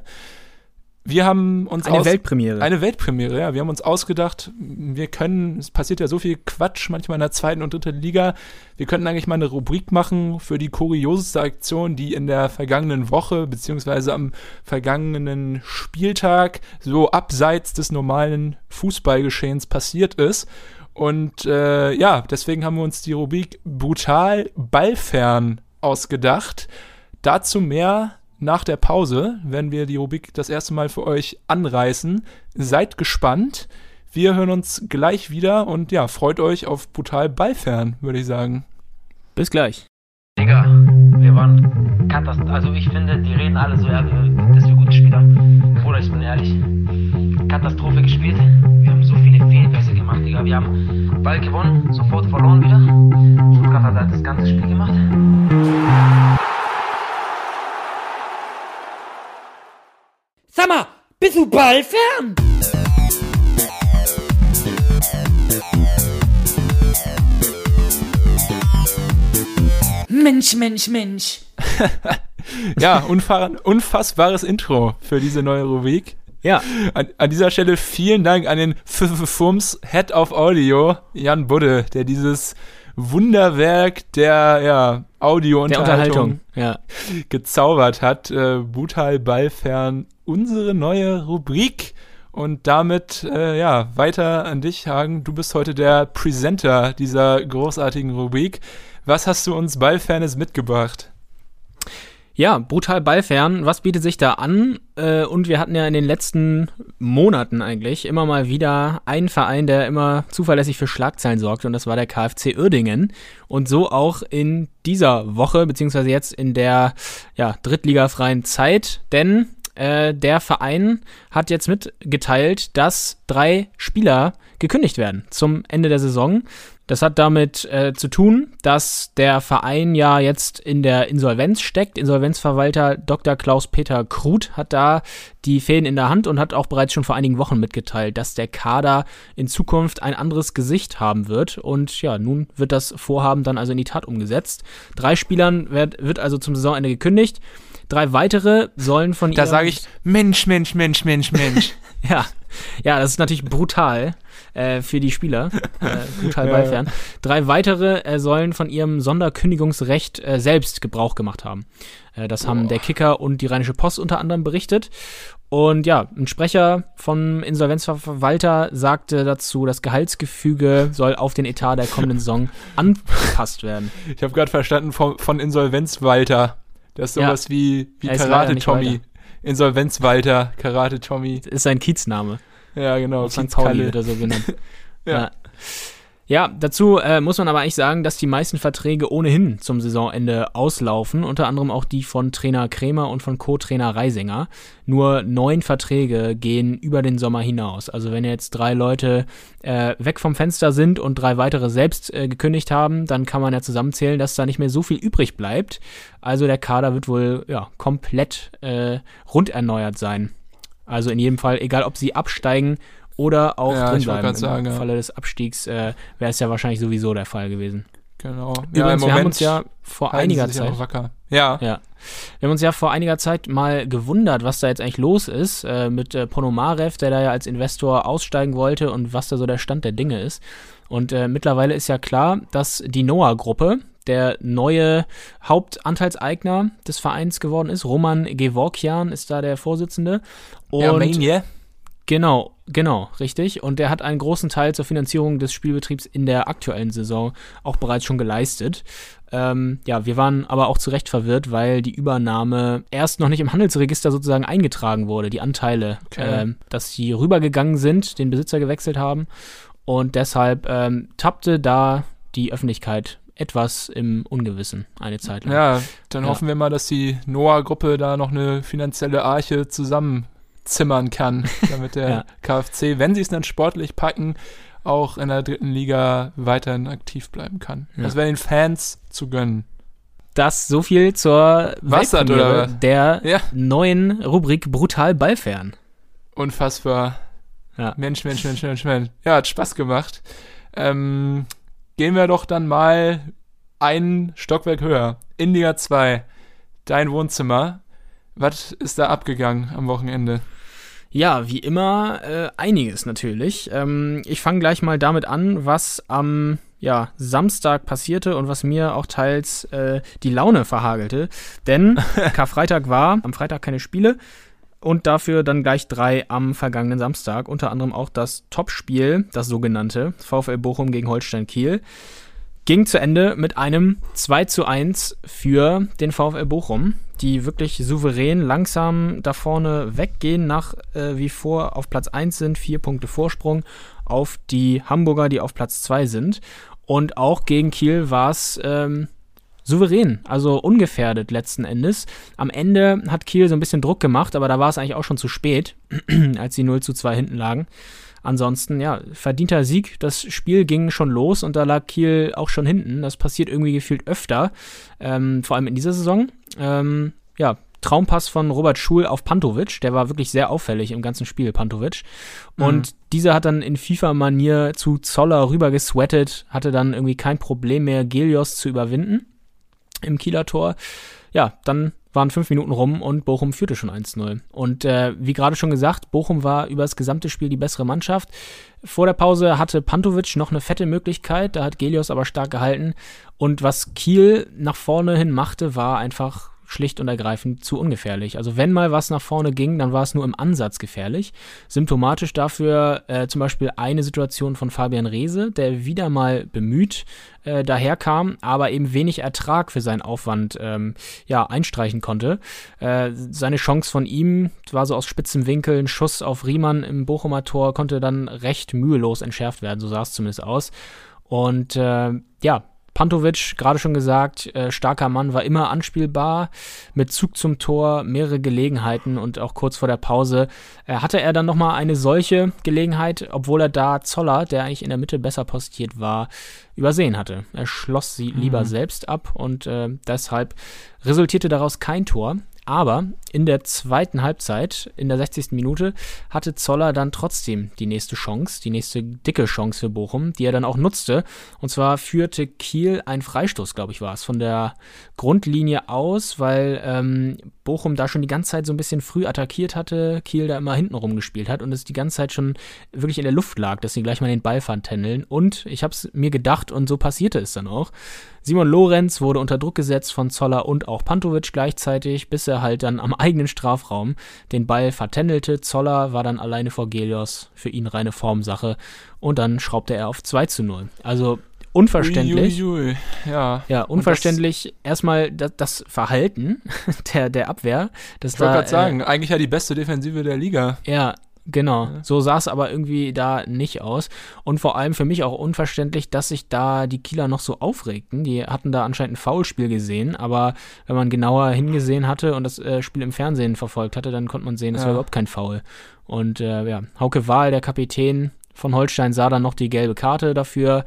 Wir haben uns eine Weltpremiere. Eine Weltpremiere, ja. Wir haben uns ausgedacht, wir können, es passiert ja so viel Quatsch manchmal in der zweiten und dritten Liga. Wir könnten eigentlich mal eine Rubrik machen für die kurioseste Aktion, die in der vergangenen Woche beziehungsweise am vergangenen Spieltag so abseits des normalen Fußballgeschehens passiert ist. Und äh, ja, deswegen haben wir uns die Rubrik brutal ballfern ausgedacht. Dazu mehr nach der Pause, wenn wir die Rubrik das erste Mal für euch anreißen. Seid gespannt. Wir hören uns gleich wieder und ja, freut euch auf brutal Ballfern, würde ich sagen. Bis gleich. Digga, wir waren katastrophal. Also ich finde, die reden alle so, ja, dass wir gute Spieler. Bruder, ich bin ehrlich. Katastrophe gespielt. Wir haben so viele Fehlpässe gemacht, Digga. Wir haben Ball gewonnen, sofort verloren wieder. Stuttgart hat halt das ganze Spiel gemacht. Sag mal, bist du ballfern? Mensch, Mensch, Mensch. ja, unfassbares Intro für diese neue Rubrik. Ja. An, an, dieser Stelle vielen Dank an den Fums Head of Audio, Jan Budde, der dieses Wunderwerk der ja, Audio-Unterhaltung ja. gezaubert hat. Äh, Brutal Ballfern, unsere neue Rubrik. Und damit, äh, ja, weiter an dich, Hagen. Du bist heute der Presenter dieser großartigen Rubrik. Was hast du uns Ballfernes mitgebracht? Ja, brutal ballfern. Was bietet sich da an? Äh, und wir hatten ja in den letzten Monaten eigentlich immer mal wieder einen Verein, der immer zuverlässig für Schlagzeilen sorgt, und das war der KfC Uerdingen. Und so auch in dieser Woche, beziehungsweise jetzt in der ja, drittligafreien Zeit, denn äh, der Verein hat jetzt mitgeteilt, dass drei Spieler gekündigt werden zum Ende der Saison. Das hat damit äh, zu tun, dass der Verein ja jetzt in der Insolvenz steckt. Insolvenzverwalter Dr. Klaus-Peter Kruth hat da die Fäden in der Hand und hat auch bereits schon vor einigen Wochen mitgeteilt, dass der Kader in Zukunft ein anderes Gesicht haben wird. Und ja, nun wird das Vorhaben dann also in die Tat umgesetzt. Drei Spielern wird, wird also zum Saisonende gekündigt. Drei weitere sollen von Da sage ich Mensch, Mensch, Mensch, Mensch, Mensch. *laughs* ja. Ja, das ist natürlich brutal äh, für die Spieler. Äh, brutal ballfern. Ja. Drei weitere äh, sollen von ihrem Sonderkündigungsrecht äh, selbst Gebrauch gemacht haben. Äh, das haben der Kicker und die Rheinische Post unter anderem berichtet. Und ja, ein Sprecher vom Insolvenzverwalter sagte dazu, das Gehaltsgefüge soll auf den Etat der kommenden Saison *laughs* angepasst werden. Ich habe gerade verstanden von, von Insolvenzwalter. Das ist sowas ja. wie, wie Karate Tommy. Insolvenzwalter, Karate Tommy. Das ist sein Kiezname. Ja, genau. St. Pauli wird er so genannt. *laughs* ja. ja. Ja, dazu äh, muss man aber eigentlich sagen, dass die meisten Verträge ohnehin zum Saisonende auslaufen, unter anderem auch die von Trainer Krämer und von Co-Trainer Reisinger. Nur neun Verträge gehen über den Sommer hinaus. Also wenn jetzt drei Leute äh, weg vom Fenster sind und drei weitere selbst äh, gekündigt haben, dann kann man ja zusammenzählen, dass da nicht mehr so viel übrig bleibt. Also der Kader wird wohl ja komplett äh, rund erneuert sein. Also in jedem Fall, egal ob sie absteigen oder auch ja, drin bleiben. Im sagen, Falle ja. des Abstiegs äh, wäre es ja wahrscheinlich sowieso der Fall gewesen. Genau. Übrigens, ja, wir haben uns ja vor einiger Zeit. Ja. ja. Wir haben uns ja vor einiger Zeit mal gewundert, was da jetzt eigentlich los ist äh, mit äh, Ponomarev, der da ja als Investor aussteigen wollte und was da so der Stand der Dinge ist. Und äh, mittlerweile ist ja klar, dass die Noah-Gruppe, der neue Hauptanteilseigner des Vereins geworden ist. Roman Gevorkian ist da der Vorsitzende. Und ja, Mania. Genau, genau, richtig. Und der hat einen großen Teil zur Finanzierung des Spielbetriebs in der aktuellen Saison auch bereits schon geleistet. Ähm, ja, wir waren aber auch zu Recht verwirrt, weil die Übernahme erst noch nicht im Handelsregister sozusagen eingetragen wurde, die Anteile, okay. ähm, dass sie rübergegangen sind, den Besitzer gewechselt haben. Und deshalb ähm, tappte da die Öffentlichkeit etwas im Ungewissen eine Zeit lang. Ja, dann ja. hoffen wir mal, dass die Noah-Gruppe da noch eine finanzielle Arche zusammen zimmern kann, *laughs* damit der Ja. KfC, wenn sie es dann sportlich packen, auch in der dritten Liga weiterhin aktiv bleiben kann. Ja. Das wäre den Fans zu gönnen. Das so viel zur Wassert, oder der Ja. neuen Rubrik Brutal Ballfern. Unfassbar. Ja. Mensch, Mensch, Mensch, Mensch, Mensch. Ja, hat Spaß gemacht. Ähm, gehen wir doch dann mal ein Stockwerk höher. In Liga 2. Dein Wohnzimmer. Was ist da abgegangen am Wochenende? Ja, wie immer äh, einiges natürlich. Ähm, ich fange gleich mal damit an, was am ja, Samstag passierte und was mir auch teils äh, die Laune verhagelte. Denn *laughs* Karfreitag war, am Freitag keine Spiele und dafür dann gleich drei am vergangenen Samstag. Unter anderem auch das Topspiel, das sogenannte VfL Bochum gegen Holstein Kiel. Ging zu Ende mit einem 2 zu 1 für den VfL Bochum, die wirklich souverän langsam da vorne weggehen, nach äh, wie vor auf Platz 1 sind, vier Punkte Vorsprung auf die Hamburger, die auf Platz 2 sind. Und auch gegen Kiel war es ähm, souverän, also ungefährdet letzten Endes. Am Ende hat Kiel so ein bisschen Druck gemacht, aber da war es eigentlich auch schon zu spät, *clears throat* als sie 0 zu 2 hinten lagen. Ansonsten, ja, verdienter Sieg. Das Spiel ging schon los und da lag Kiel auch schon hinten. Das passiert irgendwie gefühlt öfter, ähm, vor allem in dieser Saison. Ähm, ja, Traumpass von Robert Schul auf Pantovic. Der war wirklich sehr auffällig im ganzen Spiel, Pantovic. Und dieser hat dann in FIFA-Manier zu Zoller rüber gesweatet, hatte dann irgendwie kein Problem mehr, Gelios zu überwinden im Kieler Tor. Ja, dann waren fünf Minuten rum und Bochum führte schon 1-0. Und äh, wie gerade schon gesagt, Bochum war über das gesamte Spiel die bessere Mannschaft. Vor der Pause hatte Pantovic noch eine fette Möglichkeit, da hat Gelios aber stark gehalten. Und was Kiel nach vorne hin machte, war einfach schlicht und ergreifend zu ungefährlich. Also wenn mal was nach vorne ging, dann war es nur im Ansatz gefährlich. Symptomatisch dafür äh, zum Beispiel eine Situation von Fabian Reese, der wieder mal bemüht äh, daherkam, aber eben wenig Ertrag für seinen Aufwand ähm, ja, einstreichen konnte. Äh, seine Chance von ihm war so aus spitzem Winkel, ein Schuss auf Riemann im Bochumer Tor, konnte dann recht mühelos entschärft werden, so sah es zumindest aus. Und äh, ja, Pantovic, gerade schon gesagt, äh, starker Mann, war immer anspielbar, mit Zug zum Tor, mehrere Gelegenheiten und auch kurz vor der Pause äh, hatte er dann nochmal eine solche Gelegenheit, obwohl er da Zoller, der eigentlich in der Mitte besser postiert war, übersehen hatte. Er schloss sie lieber selbst ab und äh, deshalb resultierte daraus kein Tor. Aber in der zweiten Halbzeit, in der 60. Minute, hatte Zoller dann trotzdem die nächste Chance, die nächste dicke Chance für Bochum, die er dann auch nutzte. Und zwar führte Kiel ein Freistoß, glaube ich, war es, von der Grundlinie aus, weil ähm, Bochum da schon die ganze Zeit so ein bisschen früh attackiert hatte, Kiel da immer hinten rumgespielt hat und es die ganze Zeit schon wirklich in der Luft lag, dass sie gleich mal den Ball tändeln. Und ich habe es mir gedacht und so passierte es dann auch. Simon Lorenz wurde unter Druck gesetzt von Zoller und auch Pantovic gleichzeitig, bis er halt dann am eigenen Strafraum den Ball vertändelte. Zoller war dann alleine vor Gelios, für ihn reine Formsache. Und dann schraubte er auf 2 zu 0. Also unverständlich. Uiuiui. Ja. Ja, unverständlich erstmal das, das Verhalten *laughs* der, der Abwehr. Das Ich wollte da, gerade sagen, eigentlich ja die beste Defensive der Liga. Äh, ja, genau. So sah es aber irgendwie da nicht aus. Und vor allem für mich auch unverständlich, dass sich da die Kieler noch so aufregten. Die hatten da anscheinend ein Foulspiel gesehen, aber wenn man genauer hingesehen hatte und das äh, Spiel im Fernsehen verfolgt hatte, dann konnte man sehen, es Ja. war überhaupt kein Foul. Und äh, ja, Hauke Wahl, der Kapitän von Holstein, sah dann noch die gelbe Karte dafür.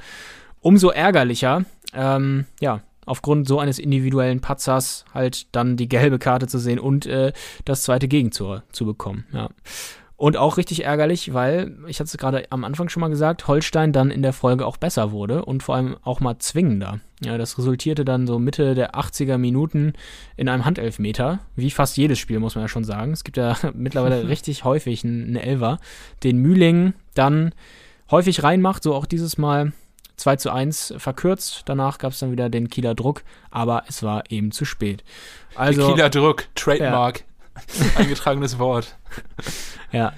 Umso ärgerlicher, ähm, ja, aufgrund so eines individuellen Patzers halt dann die gelbe Karte zu sehen und äh, das zweite Gegentor zu bekommen, ja. Und auch richtig ärgerlich, weil, ich hatte es gerade am Anfang schon mal gesagt, Holstein dann in der Folge auch besser wurde und vor allem auch mal zwingender. Ja, das resultierte dann so Mitte der 80er Minuten in einem Handelfmeter, wie fast jedes Spiel, muss man ja schon sagen. Es gibt ja *laughs* mittlerweile *laughs* richtig häufig einen, Elfer, den Mühling dann häufig reinmacht, so auch dieses Mal 2 zu 1 verkürzt. Danach gab es dann wieder den Kieler Druck, aber es war eben zu spät. Also, Der Kieler Druck, Trademark. *laughs* Eingetragenes Wort. Ja.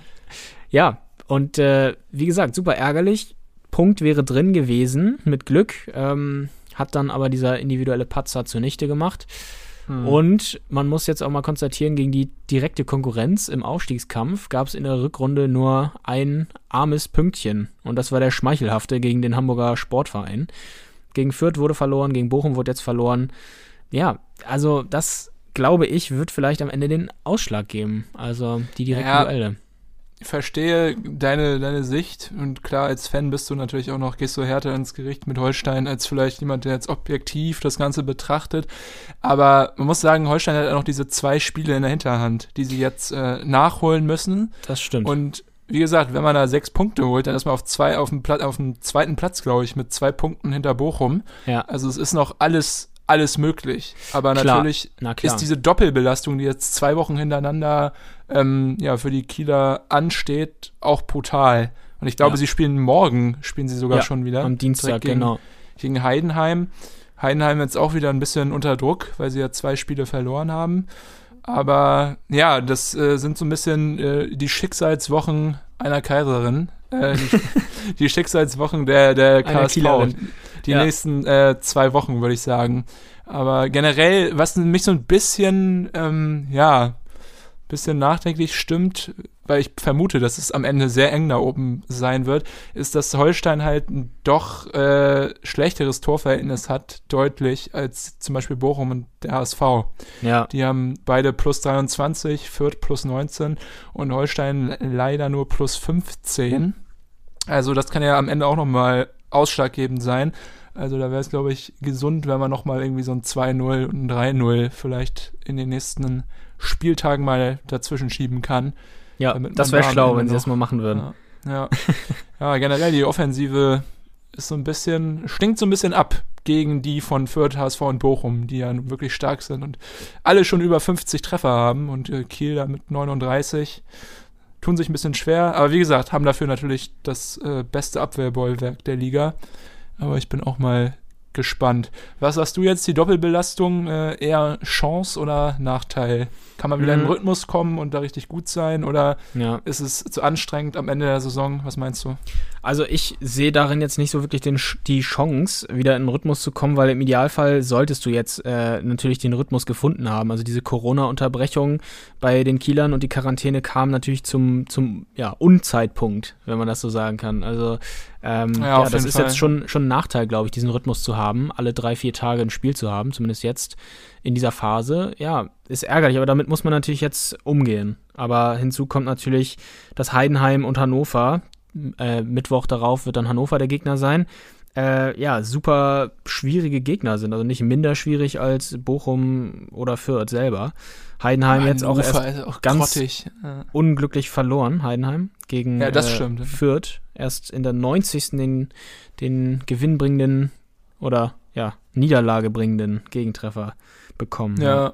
Ja, und äh, wie gesagt, super ärgerlich. Punkt wäre drin gewesen, mit Glück. Ähm, hat dann aber dieser individuelle Patzer zunichte gemacht. Und man muss jetzt auch mal konstatieren, gegen die direkte Konkurrenz im Aufstiegskampf gab es in der Rückrunde nur ein armes Pünktchen. Und das war der Schmeichelhafte gegen den Hamburger Sportverein. Gegen Fürth wurde verloren, gegen Bochum wurde jetzt verloren. Ja, also das glaube ich, wird vielleicht am Ende den Ausschlag geben. Also die direkten Ja. Duelle. Ich verstehe deine, deine Sicht und klar, als Fan bist du natürlich auch noch, gehst du härter ins Gericht mit Holstein als vielleicht jemand, der jetzt objektiv das Ganze betrachtet. Aber man muss sagen, Holstein hat auch noch diese zwei Spiele in der Hinterhand, die sie jetzt äh, nachholen müssen. Das stimmt. Und wie gesagt, wenn man da sechs Punkte holt, dann ist man auf zwei, auf dem, Pla auf dem zweiten Platz, glaube ich, mit zwei Punkten hinter Bochum. ja. Also es ist noch alles, alles möglich. Aber Klar. natürlich Na ist diese Doppelbelastung, die jetzt zwei Wochen hintereinander ähm, ja, für die Kieler ansteht, auch brutal. Und ich glaube, Ja. sie spielen morgen, spielen sie sogar Ja, schon wieder. Am Dienstag, gegen, genau. Gegen Heidenheim. Heidenheim jetzt auch wieder ein bisschen unter Druck, weil sie ja zwei Spiele verloren haben. Aber ja, das äh, sind so ein bisschen äh, die Schicksalswochen einer Kaiserin. Äh, die, *laughs* die Schicksalswochen der, der KSV. Die Ja. nächsten äh, zwei Wochen, würde ich sagen. Aber generell, was mich so ein bisschen, ähm, ja, bisschen nachdenklich stimmt, weil ich vermute, dass es am Ende sehr eng da oben sein wird, ist, dass Holstein halt ein doch äh, schlechteres Torverhältnis hat, deutlich, als zum Beispiel Bochum und der HSV. Ja. Die haben beide plus 23, Fürth plus 19 und Holstein leider nur plus 15. Also das kann ja am Ende auch nochmal ausschlaggebend sein. Also da wäre es, glaube ich, gesund, wenn man nochmal irgendwie so ein 2-0 und ein 3-0 vielleicht in den nächsten Spieltagen mal dazwischen schieben kann. Ja, das wäre da schlau, wenn sie das mal machen würden. Ja, ja. ja, generell die Offensive ist so ein bisschen, stinkt so ein bisschen ab gegen die von Fürth, HSV und Bochum, die ja wirklich stark sind und alle schon über 50 Treffer haben und äh, Kiel da mit 39 tun sich ein bisschen schwer, aber wie gesagt, haben dafür natürlich das äh, beste Abwehrbollwerk der Liga. Aber ich bin auch mal gespannt. Was sagst du jetzt, die Doppelbelastung äh, eher Chance oder Nachteil? Kann man wieder in den Mhm. Rhythmus kommen und da richtig gut sein oder Ja. ist es zu anstrengend am Ende der Saison? Was meinst du? Also ich sehe darin jetzt nicht so wirklich den, die Chance, wieder in den Rhythmus zu kommen, weil im Idealfall solltest du jetzt äh, natürlich den Rhythmus gefunden haben. Also diese Corona-Unterbrechung bei den Kielern und die Quarantäne kam natürlich zum, zum ja, Unzeitpunkt, wenn man das so sagen kann. Also ähm, Ja, ja, das ist Fall. jetzt schon, schon ein Nachteil, glaube ich, diesen Rhythmus zu haben, alle drei, vier Tage ein Spiel zu haben, zumindest jetzt in dieser Phase. Ja, ist ärgerlich, aber damit muss man natürlich jetzt umgehen. Aber hinzu kommt natürlich, dass Heidenheim und Hannover, äh, Mittwoch darauf wird dann Hannover der Gegner sein, äh, ja, super schwierige Gegner sind. Also nicht minder schwierig als Bochum oder Fürth selber. Heidenheim jetzt auch erst auch ganz grottig. Unglücklich verloren, Heidenheim, gegen Ja, äh, stimmt, ja. Fürth. Erst in der 90. den, den gewinnbringenden oder ja, Niederlage bringenden Gegentreffer bekommen. Ja.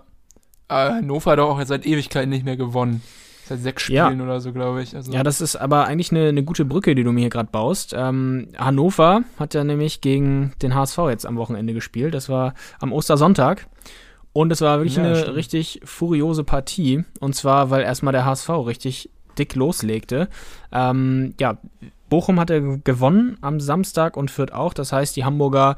Aber Hannover hat auch jetzt seit Ewigkeiten nicht mehr gewonnen. Seit sechs Ja. Spielen oder so, glaube ich. Also, Ja, das ist aber eigentlich eine, eine gute Brücke, die du mir hier gerade baust. Ähm, Hannover hat ja nämlich gegen den HSV jetzt am Wochenende gespielt. Das war am Ostersonntag. Und es war wirklich Ja, eine stimmt. richtig furiose Partie. Und zwar, weil erstmal der HSV richtig dick loslegte. Ähm, ja, Bochum hatte gewonnen am Samstag und Fürth auch. Das heißt, die Hamburger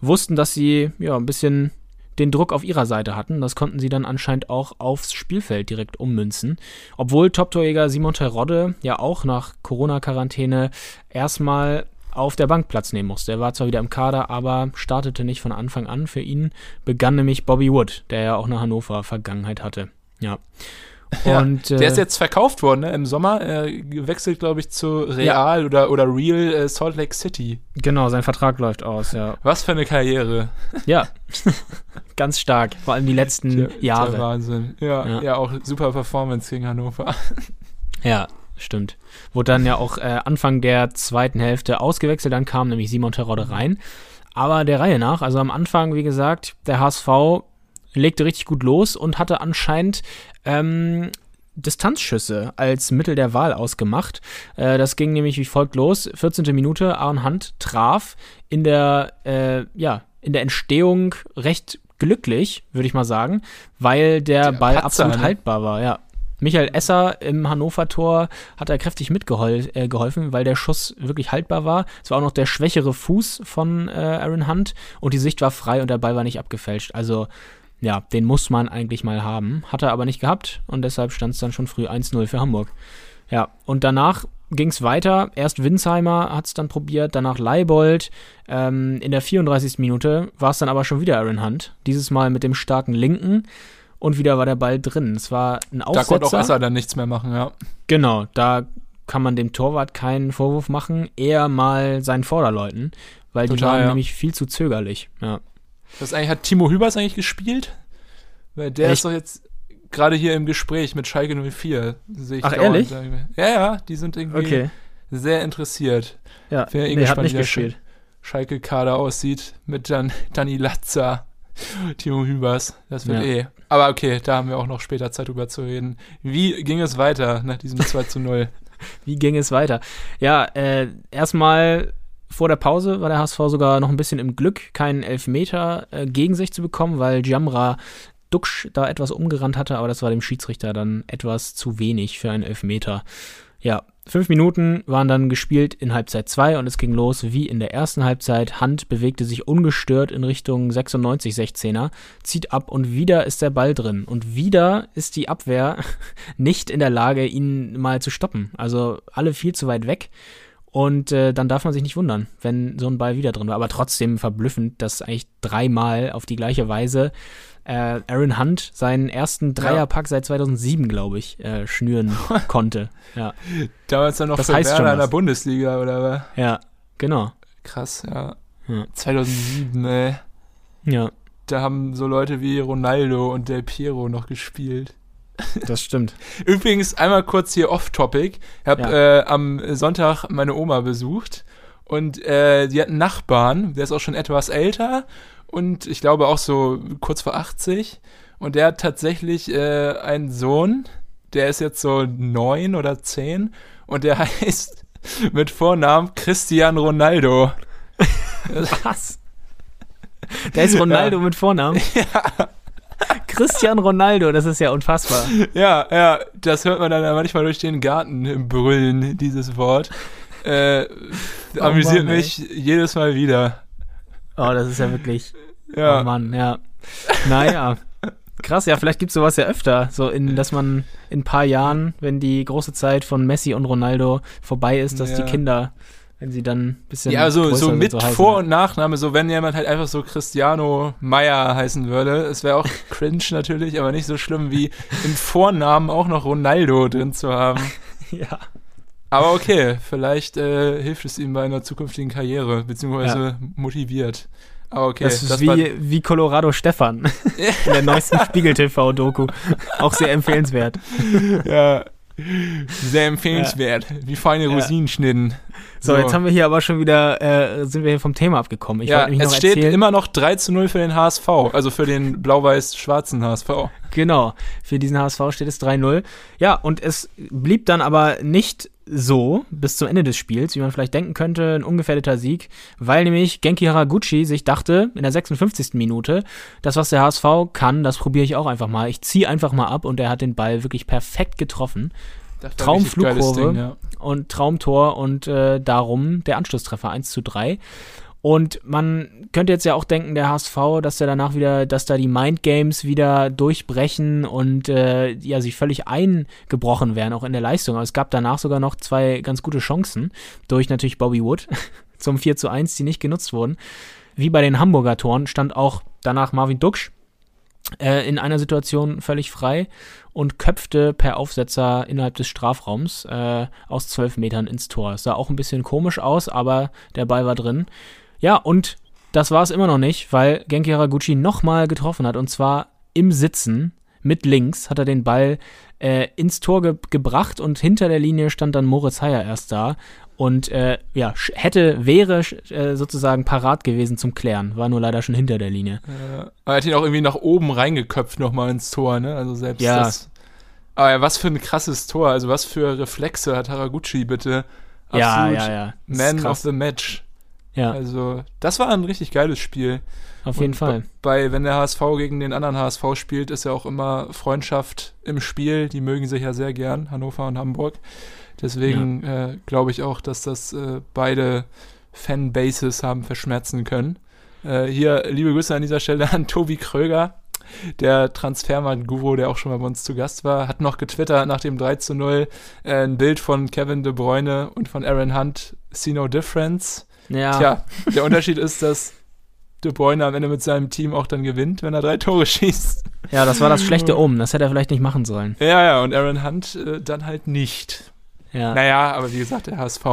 wussten, dass sie ja ein bisschen den Druck auf ihrer Seite hatten. Das konnten sie dann anscheinend auch aufs Spielfeld direkt ummünzen. Obwohl Top-Torjäger Simon Terodde ja auch nach Corona-Quarantäne erstmal auf der Bank Platz nehmen musste. Er war zwar wieder im Kader, aber startete nicht von Anfang an. Für ihn begann nämlich Bobby Wood, der ja auch eine Hannover Vergangenheit hatte. Ja. Ja, Und, der äh, ist jetzt verkauft worden, ne? Im Sommer. Er gewechselt, glaube ich, zu Real oder, oder Real äh, Salt Lake City. Genau, sein Vertrag läuft aus, ja. Was für eine Karriere. Ja, *laughs* ganz stark. Vor allem die letzten Der- Der Jahre. Wahnsinn. Ja, ja, Ja. auch super Performance gegen Hannover. *laughs* Ja, stimmt. Wurde dann ja auch äh, Anfang der zweiten Hälfte ausgewechselt, dann kam nämlich Simon Terodde rein. Aber der Reihe nach, also am Anfang, wie gesagt, der HSV legte richtig gut los und hatte anscheinend ähm, Distanzschüsse als Mittel der Wahl ausgemacht. Äh, das ging nämlich wie folgt los. 14. Minute, Aaron Hunt traf in der, äh, ja, in der Entstehung recht glücklich, würde ich mal sagen, weil der, Der Ball Patzer, absolut ne? haltbar war, ja. Michael Esser im Hannover-Tor hat da kräftig mitgeholfen, äh, weil der Schuss wirklich haltbar war. Es war auch noch der schwächere Fuß von äh, Aaron Hunt und die Sicht war frei und der Ball war nicht abgefälscht. Also ja, den muss man eigentlich mal haben. Hat er aber nicht gehabt und deshalb stand es dann schon früh 1-0 für Hamburg. Ja, und danach ging es weiter. Erst Winsheimer hat es dann probiert, danach Leibold. Ähm, in der 34. Minute war es dann aber schon wieder Aaron Hunt. Dieses Mal mit dem starken Linken. und wieder war der Ball drin. Es war ein Da konnte auch Aufsetzer. Esser dann nichts mehr machen, ja. Genau, da kann man dem Torwart keinen Vorwurf machen, eher mal seinen Vorderleuten, weil die Total, waren ja. nämlich viel zu zögerlich. Ja. Das eigentlich, hat Timo Hübers eigentlich gespielt? Weil der Echt? ist doch jetzt gerade hier im Gespräch mit Schalke 04. Sehe ich Ach, dauernd ehrlich? Ja, ja, die sind irgendwie Okay. sehr interessiert. Ja, Bin ja eh nee, hat gespannt, nicht wie der gespielt. Schalke-Kader aussieht mit dann Dani Latza, *laughs* Timo Hübers. Das wird Ja. eh. Aber okay, da haben wir auch noch später Zeit drüber zu reden. Wie ging es weiter nach diesem 2 zu 0? *laughs* Wie ging es weiter? Ja, äh, erstmal vor der Pause war der HSV sogar noch ein bisschen im Glück, keinen Elfmeter äh, gegen sich zu bekommen, weil Jamra Duxch da etwas umgerannt hatte, aber das war dem Schiedsrichter dann etwas zu wenig für einen Elfmeter. Ja, fünf Minuten waren dann gespielt in Halbzeit 2 und es ging los wie in der ersten Halbzeit. Hand bewegte sich ungestört in Richtung 96 16er, zieht ab und wieder ist der Ball drin. Und wieder ist die Abwehr *laughs* nicht in der Lage, ihn mal zu stoppen. Also alle viel zu weit weg. Und äh, dann darf man sich nicht wundern, wenn so ein Ball wieder drin war. Aber trotzdem verblüffend, dass eigentlich dreimal auf die gleiche Weise äh, Aaron Hunt seinen ersten Dreierpack seit 2007, glaube ich, äh, schnüren *laughs* konnte. Ja, Damals dann noch Das für heißt schon Werder in der. Bundesliga, oder was? ja, genau. Krass, ja. Ja. 2007, ey. Ja, Da haben so Leute wie Ronaldo und Del Piero noch gespielt. Das stimmt. *laughs* Übrigens, einmal kurz hier off-topic. Ich habe Ja. äh, am Sonntag meine Oma besucht und äh, die hat einen Nachbarn, der ist auch schon etwas älter und ich glaube auch so kurz vor 80. Und der hat tatsächlich äh, einen Sohn, der ist jetzt so neun oder zehn und der *laughs* heißt mit Vornamen Christian Ronaldo. Was? Der ist Ronaldo mit Vornamen? *laughs* *laughs* Christian Ronaldo, das ist ja unfassbar. Ja, ja, das hört man dann manchmal durch den Garten brüllen, dieses Wort. Äh, amüsiert Mann, ey. mich jedes Mal wieder. Oh, das ist ja wirklich. Ja, Oh Mann, ja. Naja. Krass, ja, vielleicht gibt es sowas ja öfter. So, in, dass man in ein paar Jahren, wenn die große Zeit von Messi und Ronaldo vorbei ist, dass die Ja. Kinder, wenn sie dann ein bisschen. ja so, größer so sind, mit heißen. Vor- und Nachname, so wenn jemand halt einfach so Cristiano Meyer heißen würde. Es wäre auch *laughs* cringe natürlich, aber nicht so schlimm wie im Vornamen auch noch Ronaldo drin zu haben. *laughs* Ja. Aber okay, vielleicht äh, hilft es ihm bei einer zukünftigen Karriere, beziehungsweise motiviert. Aber okay, das ist war- wie, wie Colorado Stefan *laughs* in der neuesten Spiegel-TV-Doku. Auch sehr empfehlenswert. Ja, sehr empfehlenswert. Wie feine Ja. Rosinenschnitten. So, jetzt haben wir hier aber schon wieder, äh, sind wir hier vom Thema abgekommen. Ich ja, es steht erzählen, immer noch 3 zu 0 für den HSV, also für den blau-weiß-schwarzen HSV. Genau, für diesen HSV steht es 3-0. Ja, und es blieb dann aber nicht so bis zum Ende des Spiels, wie man vielleicht denken könnte, ein ungefährdeter Sieg, weil nämlich Genki Haraguchi sich dachte, in der 56. Minute, das, was der HSV kann, das probiere ich auch einfach mal. Ich ziehe einfach mal ab und er hat den Ball wirklich perfekt getroffen. Traumflugkurve ja. und Traumtor und äh, darum der Anschlusstreffer 1 zu 3. Und man könnte jetzt ja auch denken, der HSV, dass der danach wieder, dass da die Mindgames wieder durchbrechen und äh, ja, sie völlig eingebrochen wären, auch in der Leistung. Aber es gab danach sogar noch zwei ganz gute Chancen, durch natürlich Bobby Wood *laughs* zum 4 zu 1, die nicht genutzt wurden. Wie bei den Hamburger Toren stand auch danach Marvin Duksch äh, in einer Situation völlig frei und köpfte per Aufsetzer innerhalb des Strafraums äh, aus zwölf Metern ins Tor. Es sah auch ein bisschen komisch aus, aber der Ball war drin. Ja, und das war es immer noch nicht, weil Genki Haraguchi nochmal getroffen hat und zwar im Sitzen mit links hat er den Ball äh, ins Tor ge gebracht und hinter der Linie stand dann Moritz Heyer erst da und äh, ja, hätte, wäre äh, sozusagen parat gewesen zum Klären, war nur leider schon hinter der Linie. Ja. Aber er hat ihn auch irgendwie nach oben reingeköpft nochmal ins Tor, ne? Also selbst Ja. das. Aber ja, was für ein krasses Tor, also was für Reflexe hat Haraguchi bitte. Ja, Absolut ja, ja. Ist Man of the Match. Ja, Also, das war ein richtig geiles Spiel. auf jeden Und Fall. Bei, wenn der HSV gegen den anderen HSV spielt, ist ja auch immer Freundschaft im Spiel. Die mögen sich ja sehr gern, Hannover und Hamburg. Deswegen äh, glaube ich auch, dass das äh, beide Fanbases haben verschmerzen können. Äh, hier liebe Grüße an dieser Stelle an Tobi Kröger, der Transfermarkt-Guru, der auch schon mal bei uns zu Gast war, hat noch getwittert nach dem 3 zu 0 äh, ein Bild von Kevin De Bruyne und von Aaron Hunt, See No Difference. Ja, Tja, der Unterschied ist, dass De Bruyne am Ende mit seinem Team auch dann gewinnt, wenn er drei Tore schießt. Ja, das war das schlechte Um. Das hätte er vielleicht nicht machen sollen. Ja, ja, und Aaron Hunt äh, dann halt nicht. Ja. Naja, aber wie gesagt, der HSV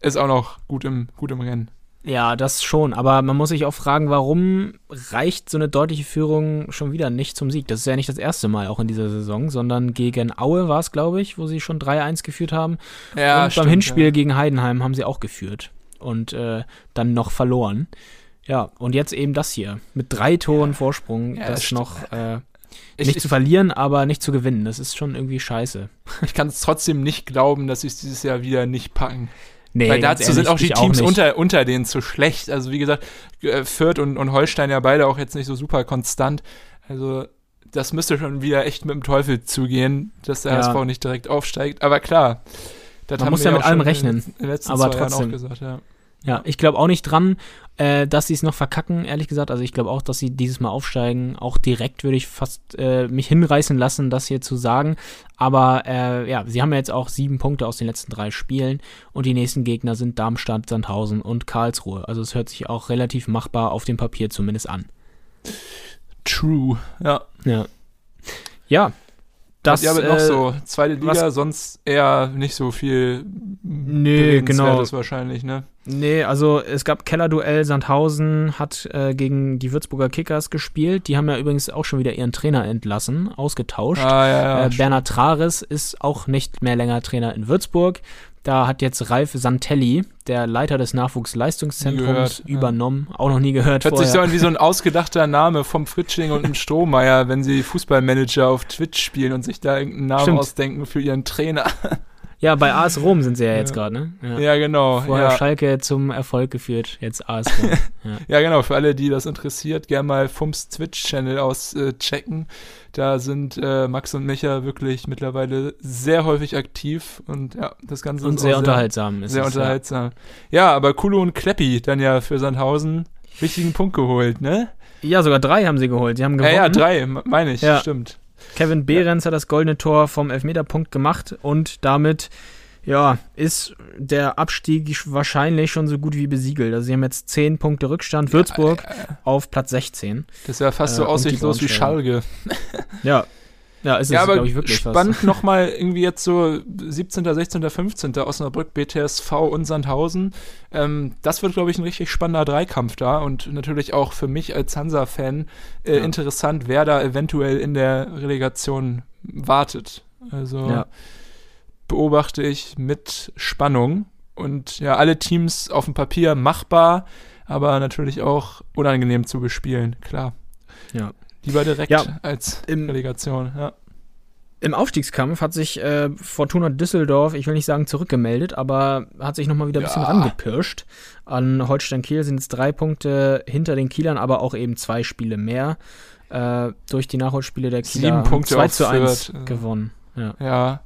ist auch noch gut im, gut im Rennen. Ja, das schon. Aber man muss sich auch fragen, warum reicht so eine deutliche Führung schon wieder nicht zum Sieg? Das ist ja nicht das erste Mal auch in dieser Saison, sondern gegen Aue war es, glaube ich, wo sie schon 3-1 geführt haben. Ja, und stimmt, beim Hinspiel ja. gegen Heidenheim haben sie auch geführt und äh, dann noch verloren. Ja, und jetzt eben das hier mit drei Toren Vorsprung, Ja, das das stimmt. noch äh, Ich, nicht ich, zu verlieren, aber nicht zu gewinnen. Das ist schon irgendwie scheiße. *laughs* ich kann es trotzdem nicht glauben, dass sie es dieses Jahr wieder nicht packen. Nee, Weil dazu sind ehrlich, auch die Teams nicht. unter, unter denen zu schlecht. Also wie gesagt, äh, Fürth und, und Holstein ja beide auch jetzt nicht so super konstant. Also das müsste schon wieder echt mit dem Teufel zugehen, dass der Ja. HSV nicht direkt aufsteigt. Aber klar, das Man muss ja mit allem rechnen. Aber trotzdem. auch gesagt, ja. Ja, ich glaube auch nicht dran, äh, dass sie es noch verkacken, ehrlich gesagt. Also ich glaube auch, dass sie dieses Mal aufsteigen. Auch direkt würde ich fast äh, mich hinreißen lassen, das hier zu sagen. Aber äh, ja, sie haben ja jetzt auch sieben Punkte aus den letzten drei Spielen und die nächsten Gegner sind Darmstadt, Sandhausen und Karlsruhe. Also es hört sich auch relativ machbar auf dem Papier zumindest an. True. Ja. Ja. Ja. Das, ja, aber äh, noch so. Zweite Liga, was- sonst eher nicht so viel Nee, genau. Wahrscheinlich, ne? Nee, also es gab Kellerduell. Sandhausen hat äh, gegen die Würzburger Kickers gespielt. Die haben ja übrigens auch schon wieder ihren Trainer entlassen, ausgetauscht. Ah, ja, ja. äh, Bernhard Trares ist auch nicht mehr länger Trainer in Würzburg. Da hat jetzt Ralf Santelli, der Leiter des Nachwuchsleistungszentrums, gehört, ja. übernommen. Auch noch nie gehört Hört sich vorher. so an wie so ein ausgedachter Name vom Fritsching und ein Strohmeier, wenn sie Fußballmanager auf Twitch spielen und sich da irgendeinen Namen Stimmt. ausdenken für ihren Trainer. Ja, bei AS Rom sind sie ja jetzt Ja. gerade, ne? Ja. Ja, genau. Vorher Ja. Schalke zum Erfolg geführt, jetzt AS Rom. *laughs* ja. ja, genau. Für alle, die das interessiert, gerne mal Fums Twitch-Channel auschecken. Da sind äh, Max und Micha wirklich mittlerweile sehr häufig aktiv und ja, das Ganze Und ist sehr unterhaltsam ist Sehr es, ja. unterhaltsam. Ja, aber Kulo und Kleppi dann ja für Sandhausen wichtigen Punkt geholt, ne? Ja, sogar drei haben sie geholt. Sie haben Ja, gewonnen. ja, drei, me- meine ich, Ja. stimmt. Kevin Behrens hat das goldene Tor vom Elfmeterpunkt gemacht und damit ja, ist der Abstieg wahrscheinlich schon so gut wie besiegelt. Also sie haben jetzt 10 Punkte Rückstand, Würzburg Äh, auf Platz 16. Das ist ja fast Äh, so die aussichtslos wie. Schalke. Ja. *laughs* Ja, ist ja, es, aber glaube ich, wirklich spannend nochmal irgendwie jetzt so 17., 16., 15. Osnabrück, BTSV und Sandhausen. Ähm, das wird, glaube ich, ein richtig spannender Dreikampf da und natürlich auch für mich als Hansa-Fan äh, Ja. interessant, wer da eventuell in der Relegation wartet. Also Ja. beobachte ich mit Spannung und ja, alle Teams auf dem Papier machbar, aber natürlich auch unangenehm zu bespielen, klar. Ja. Lieber direkt Ja, als im- Relegation, ja. Im Aufstiegskampf hat sich äh, Fortuna Düsseldorf, ich will nicht sagen zurückgemeldet, aber hat sich nochmal wieder ein bisschen Ja. rangepirscht. An Holstein Kiel sind es drei Punkte hinter den Kielern, aber auch eben zwei Spiele mehr. Äh, durch die Nachholspiele der Kieler Sieben Punkte 2 auf zu 1 Fürth, äh. gewonnen. Ja. Ja.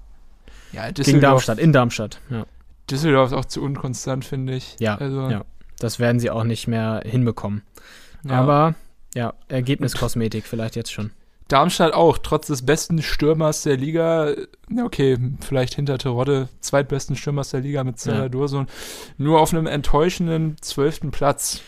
Ja, Gegen Darmstadt, in Darmstadt. Ja. Düsseldorf ist auch zu unkonstant, finde ich. Ja, also, ja. Das werden sie auch nicht mehr hinbekommen. Aber ja, Ergebniskosmetik vielleicht jetzt schon. Darmstadt auch, trotz des besten Stürmers der Liga, ja, okay, vielleicht hinter Terodde, zweitbesten Stürmers der Liga mit Zella Ja. Dursun, nur auf einem enttäuschenden zwölften Platz.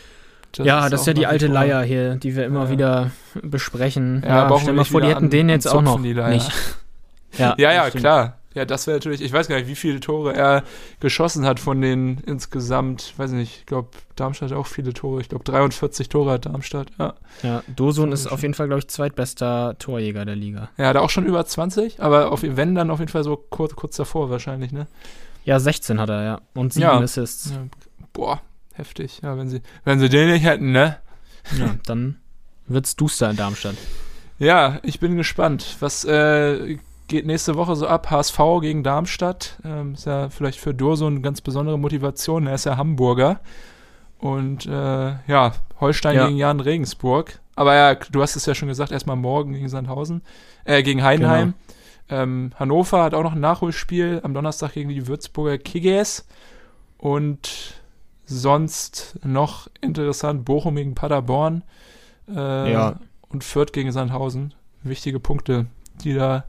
ja, das ist ja die alte Leier hier, die wir immer Ja. wieder besprechen. Ja, brauchen stell wir mal vor, die hätten den jetzt auch noch nicht. *laughs* Ja, Ja, ja, das klar. Ja, das wäre natürlich, ich weiß gar nicht, wie viele Tore er geschossen hat von den insgesamt, weiß nicht, ich glaube, Darmstadt hat auch viele Tore. Ich glaube, 43 Tore hat Darmstadt. Ja. Ja, Dosun ist auf jeden Fall, glaube ich, zweitbester Torjäger der Liga. Ja, hat er auch schon über 20, aber auf, wenn dann auf jeden Fall so kurz, kurz davor wahrscheinlich, ne? Ja, 16 hat er, ja. Und sieben Ja. Assists. Ja, boah, heftig. Ja, wenn sie, wenn sie den nicht hätten, ne? Ja, dann wird's duster in Darmstadt. Ja, ich bin gespannt. Was äh, geht nächste Woche so ab? HSV gegen Darmstadt. Ähm, ist ja vielleicht für Durso eine ganz besondere Motivation. Er ist ja Hamburger. Und äh, ja, Holstein Ja. gegen Jan Regensburg. Aber ja, du hast es ja schon gesagt, erstmal morgen gegen Sandhausen, äh, gegen Heidenheim. Ähm, Hannover hat auch noch ein Nachholspiel am Donnerstag gegen die Würzburger Kickers. Und sonst noch interessant, Bochum gegen Paderborn. Äh, Ja. Und Fürth gegen Sandhausen. Wichtige Punkte, die da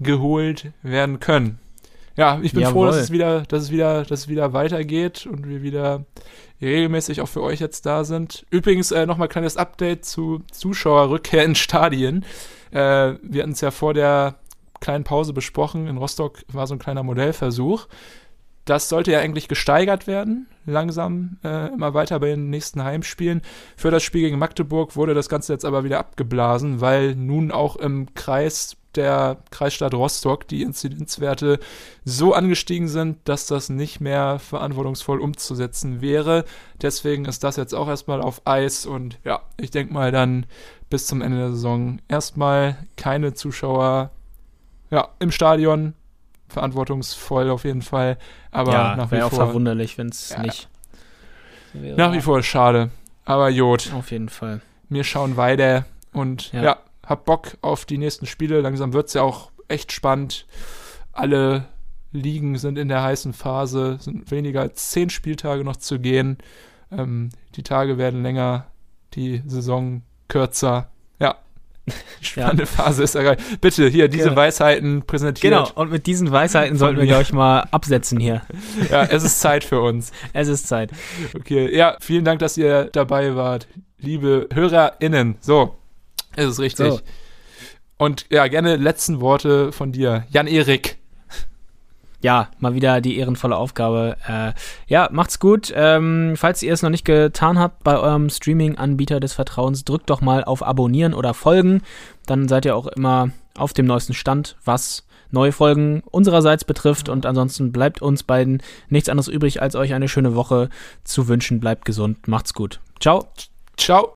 geholt werden können. ja, ich bin Jawohl. froh, dass es wieder, dass es wieder, dass es wieder weitergeht und wir wieder regelmäßig auch für euch jetzt da sind. Übrigens äh, nochmal kleines Update zu Zuschauerrückkehr in Stadien. Äh, wir hatten es ja vor der kleinen Pause besprochen. In Rostock war so ein kleiner Modellversuch. Das sollte ja eigentlich gesteigert werden, langsam äh, immer weiter bei den nächsten Heimspielen. Für das Spiel gegen Magdeburg wurde das Ganze jetzt aber wieder abgeblasen, weil nun auch im Kreis der Kreisstadt Rostock die Inzidenzwerte so angestiegen sind, dass das nicht mehr verantwortungsvoll umzusetzen wäre. Deswegen ist das jetzt auch erstmal auf Eis und ja, ich denke mal dann bis zum Ende der Saison erstmal keine Zuschauer ja, im Stadion. Verantwortungsvoll auf jeden Fall. Aber ja, nach wie wäre auch vor verwunderlich, wenn es Ja. nicht. nach wie vor schade. Aber Jod, Auf jeden Fall. wir schauen weiter und ja. Ja. Hab Bock auf die nächsten Spiele. Langsam wird's ja auch echt spannend. Alle Ligen sind in der heißen Phase, sind weniger als zehn Spieltage noch zu gehen. Ähm, die Tage werden länger, die Saison kürzer. Ja. *laughs* Die spannende Phase ist erreicht. Bitte, hier, diese Genau. Weisheiten präsentiert. Genau, und mit diesen Weisheiten sollten wir, glaube ich, mal absetzen hier. *laughs* Ja, es ist Zeit für uns. Es ist Zeit. Okay, ja, vielen Dank, dass ihr dabei wart, liebe HörerInnen. So, es ist richtig. So. Und ja, gerne letzten Worte von dir, Jan-Erik. Ja, mal wieder die ehrenvolle Aufgabe. Äh, ja, macht's gut. Ähm, falls ihr es noch nicht getan habt bei eurem Streaming-Anbieter des Vertrauens, drückt doch mal auf Abonnieren oder Folgen. Dann seid ihr auch immer auf dem neuesten Stand, was neue Folgen unsererseits betrifft. Und ansonsten bleibt uns beiden nichts anderes übrig, als euch eine schöne Woche zu wünschen. Bleibt gesund, macht's gut. Ciao. Ciao.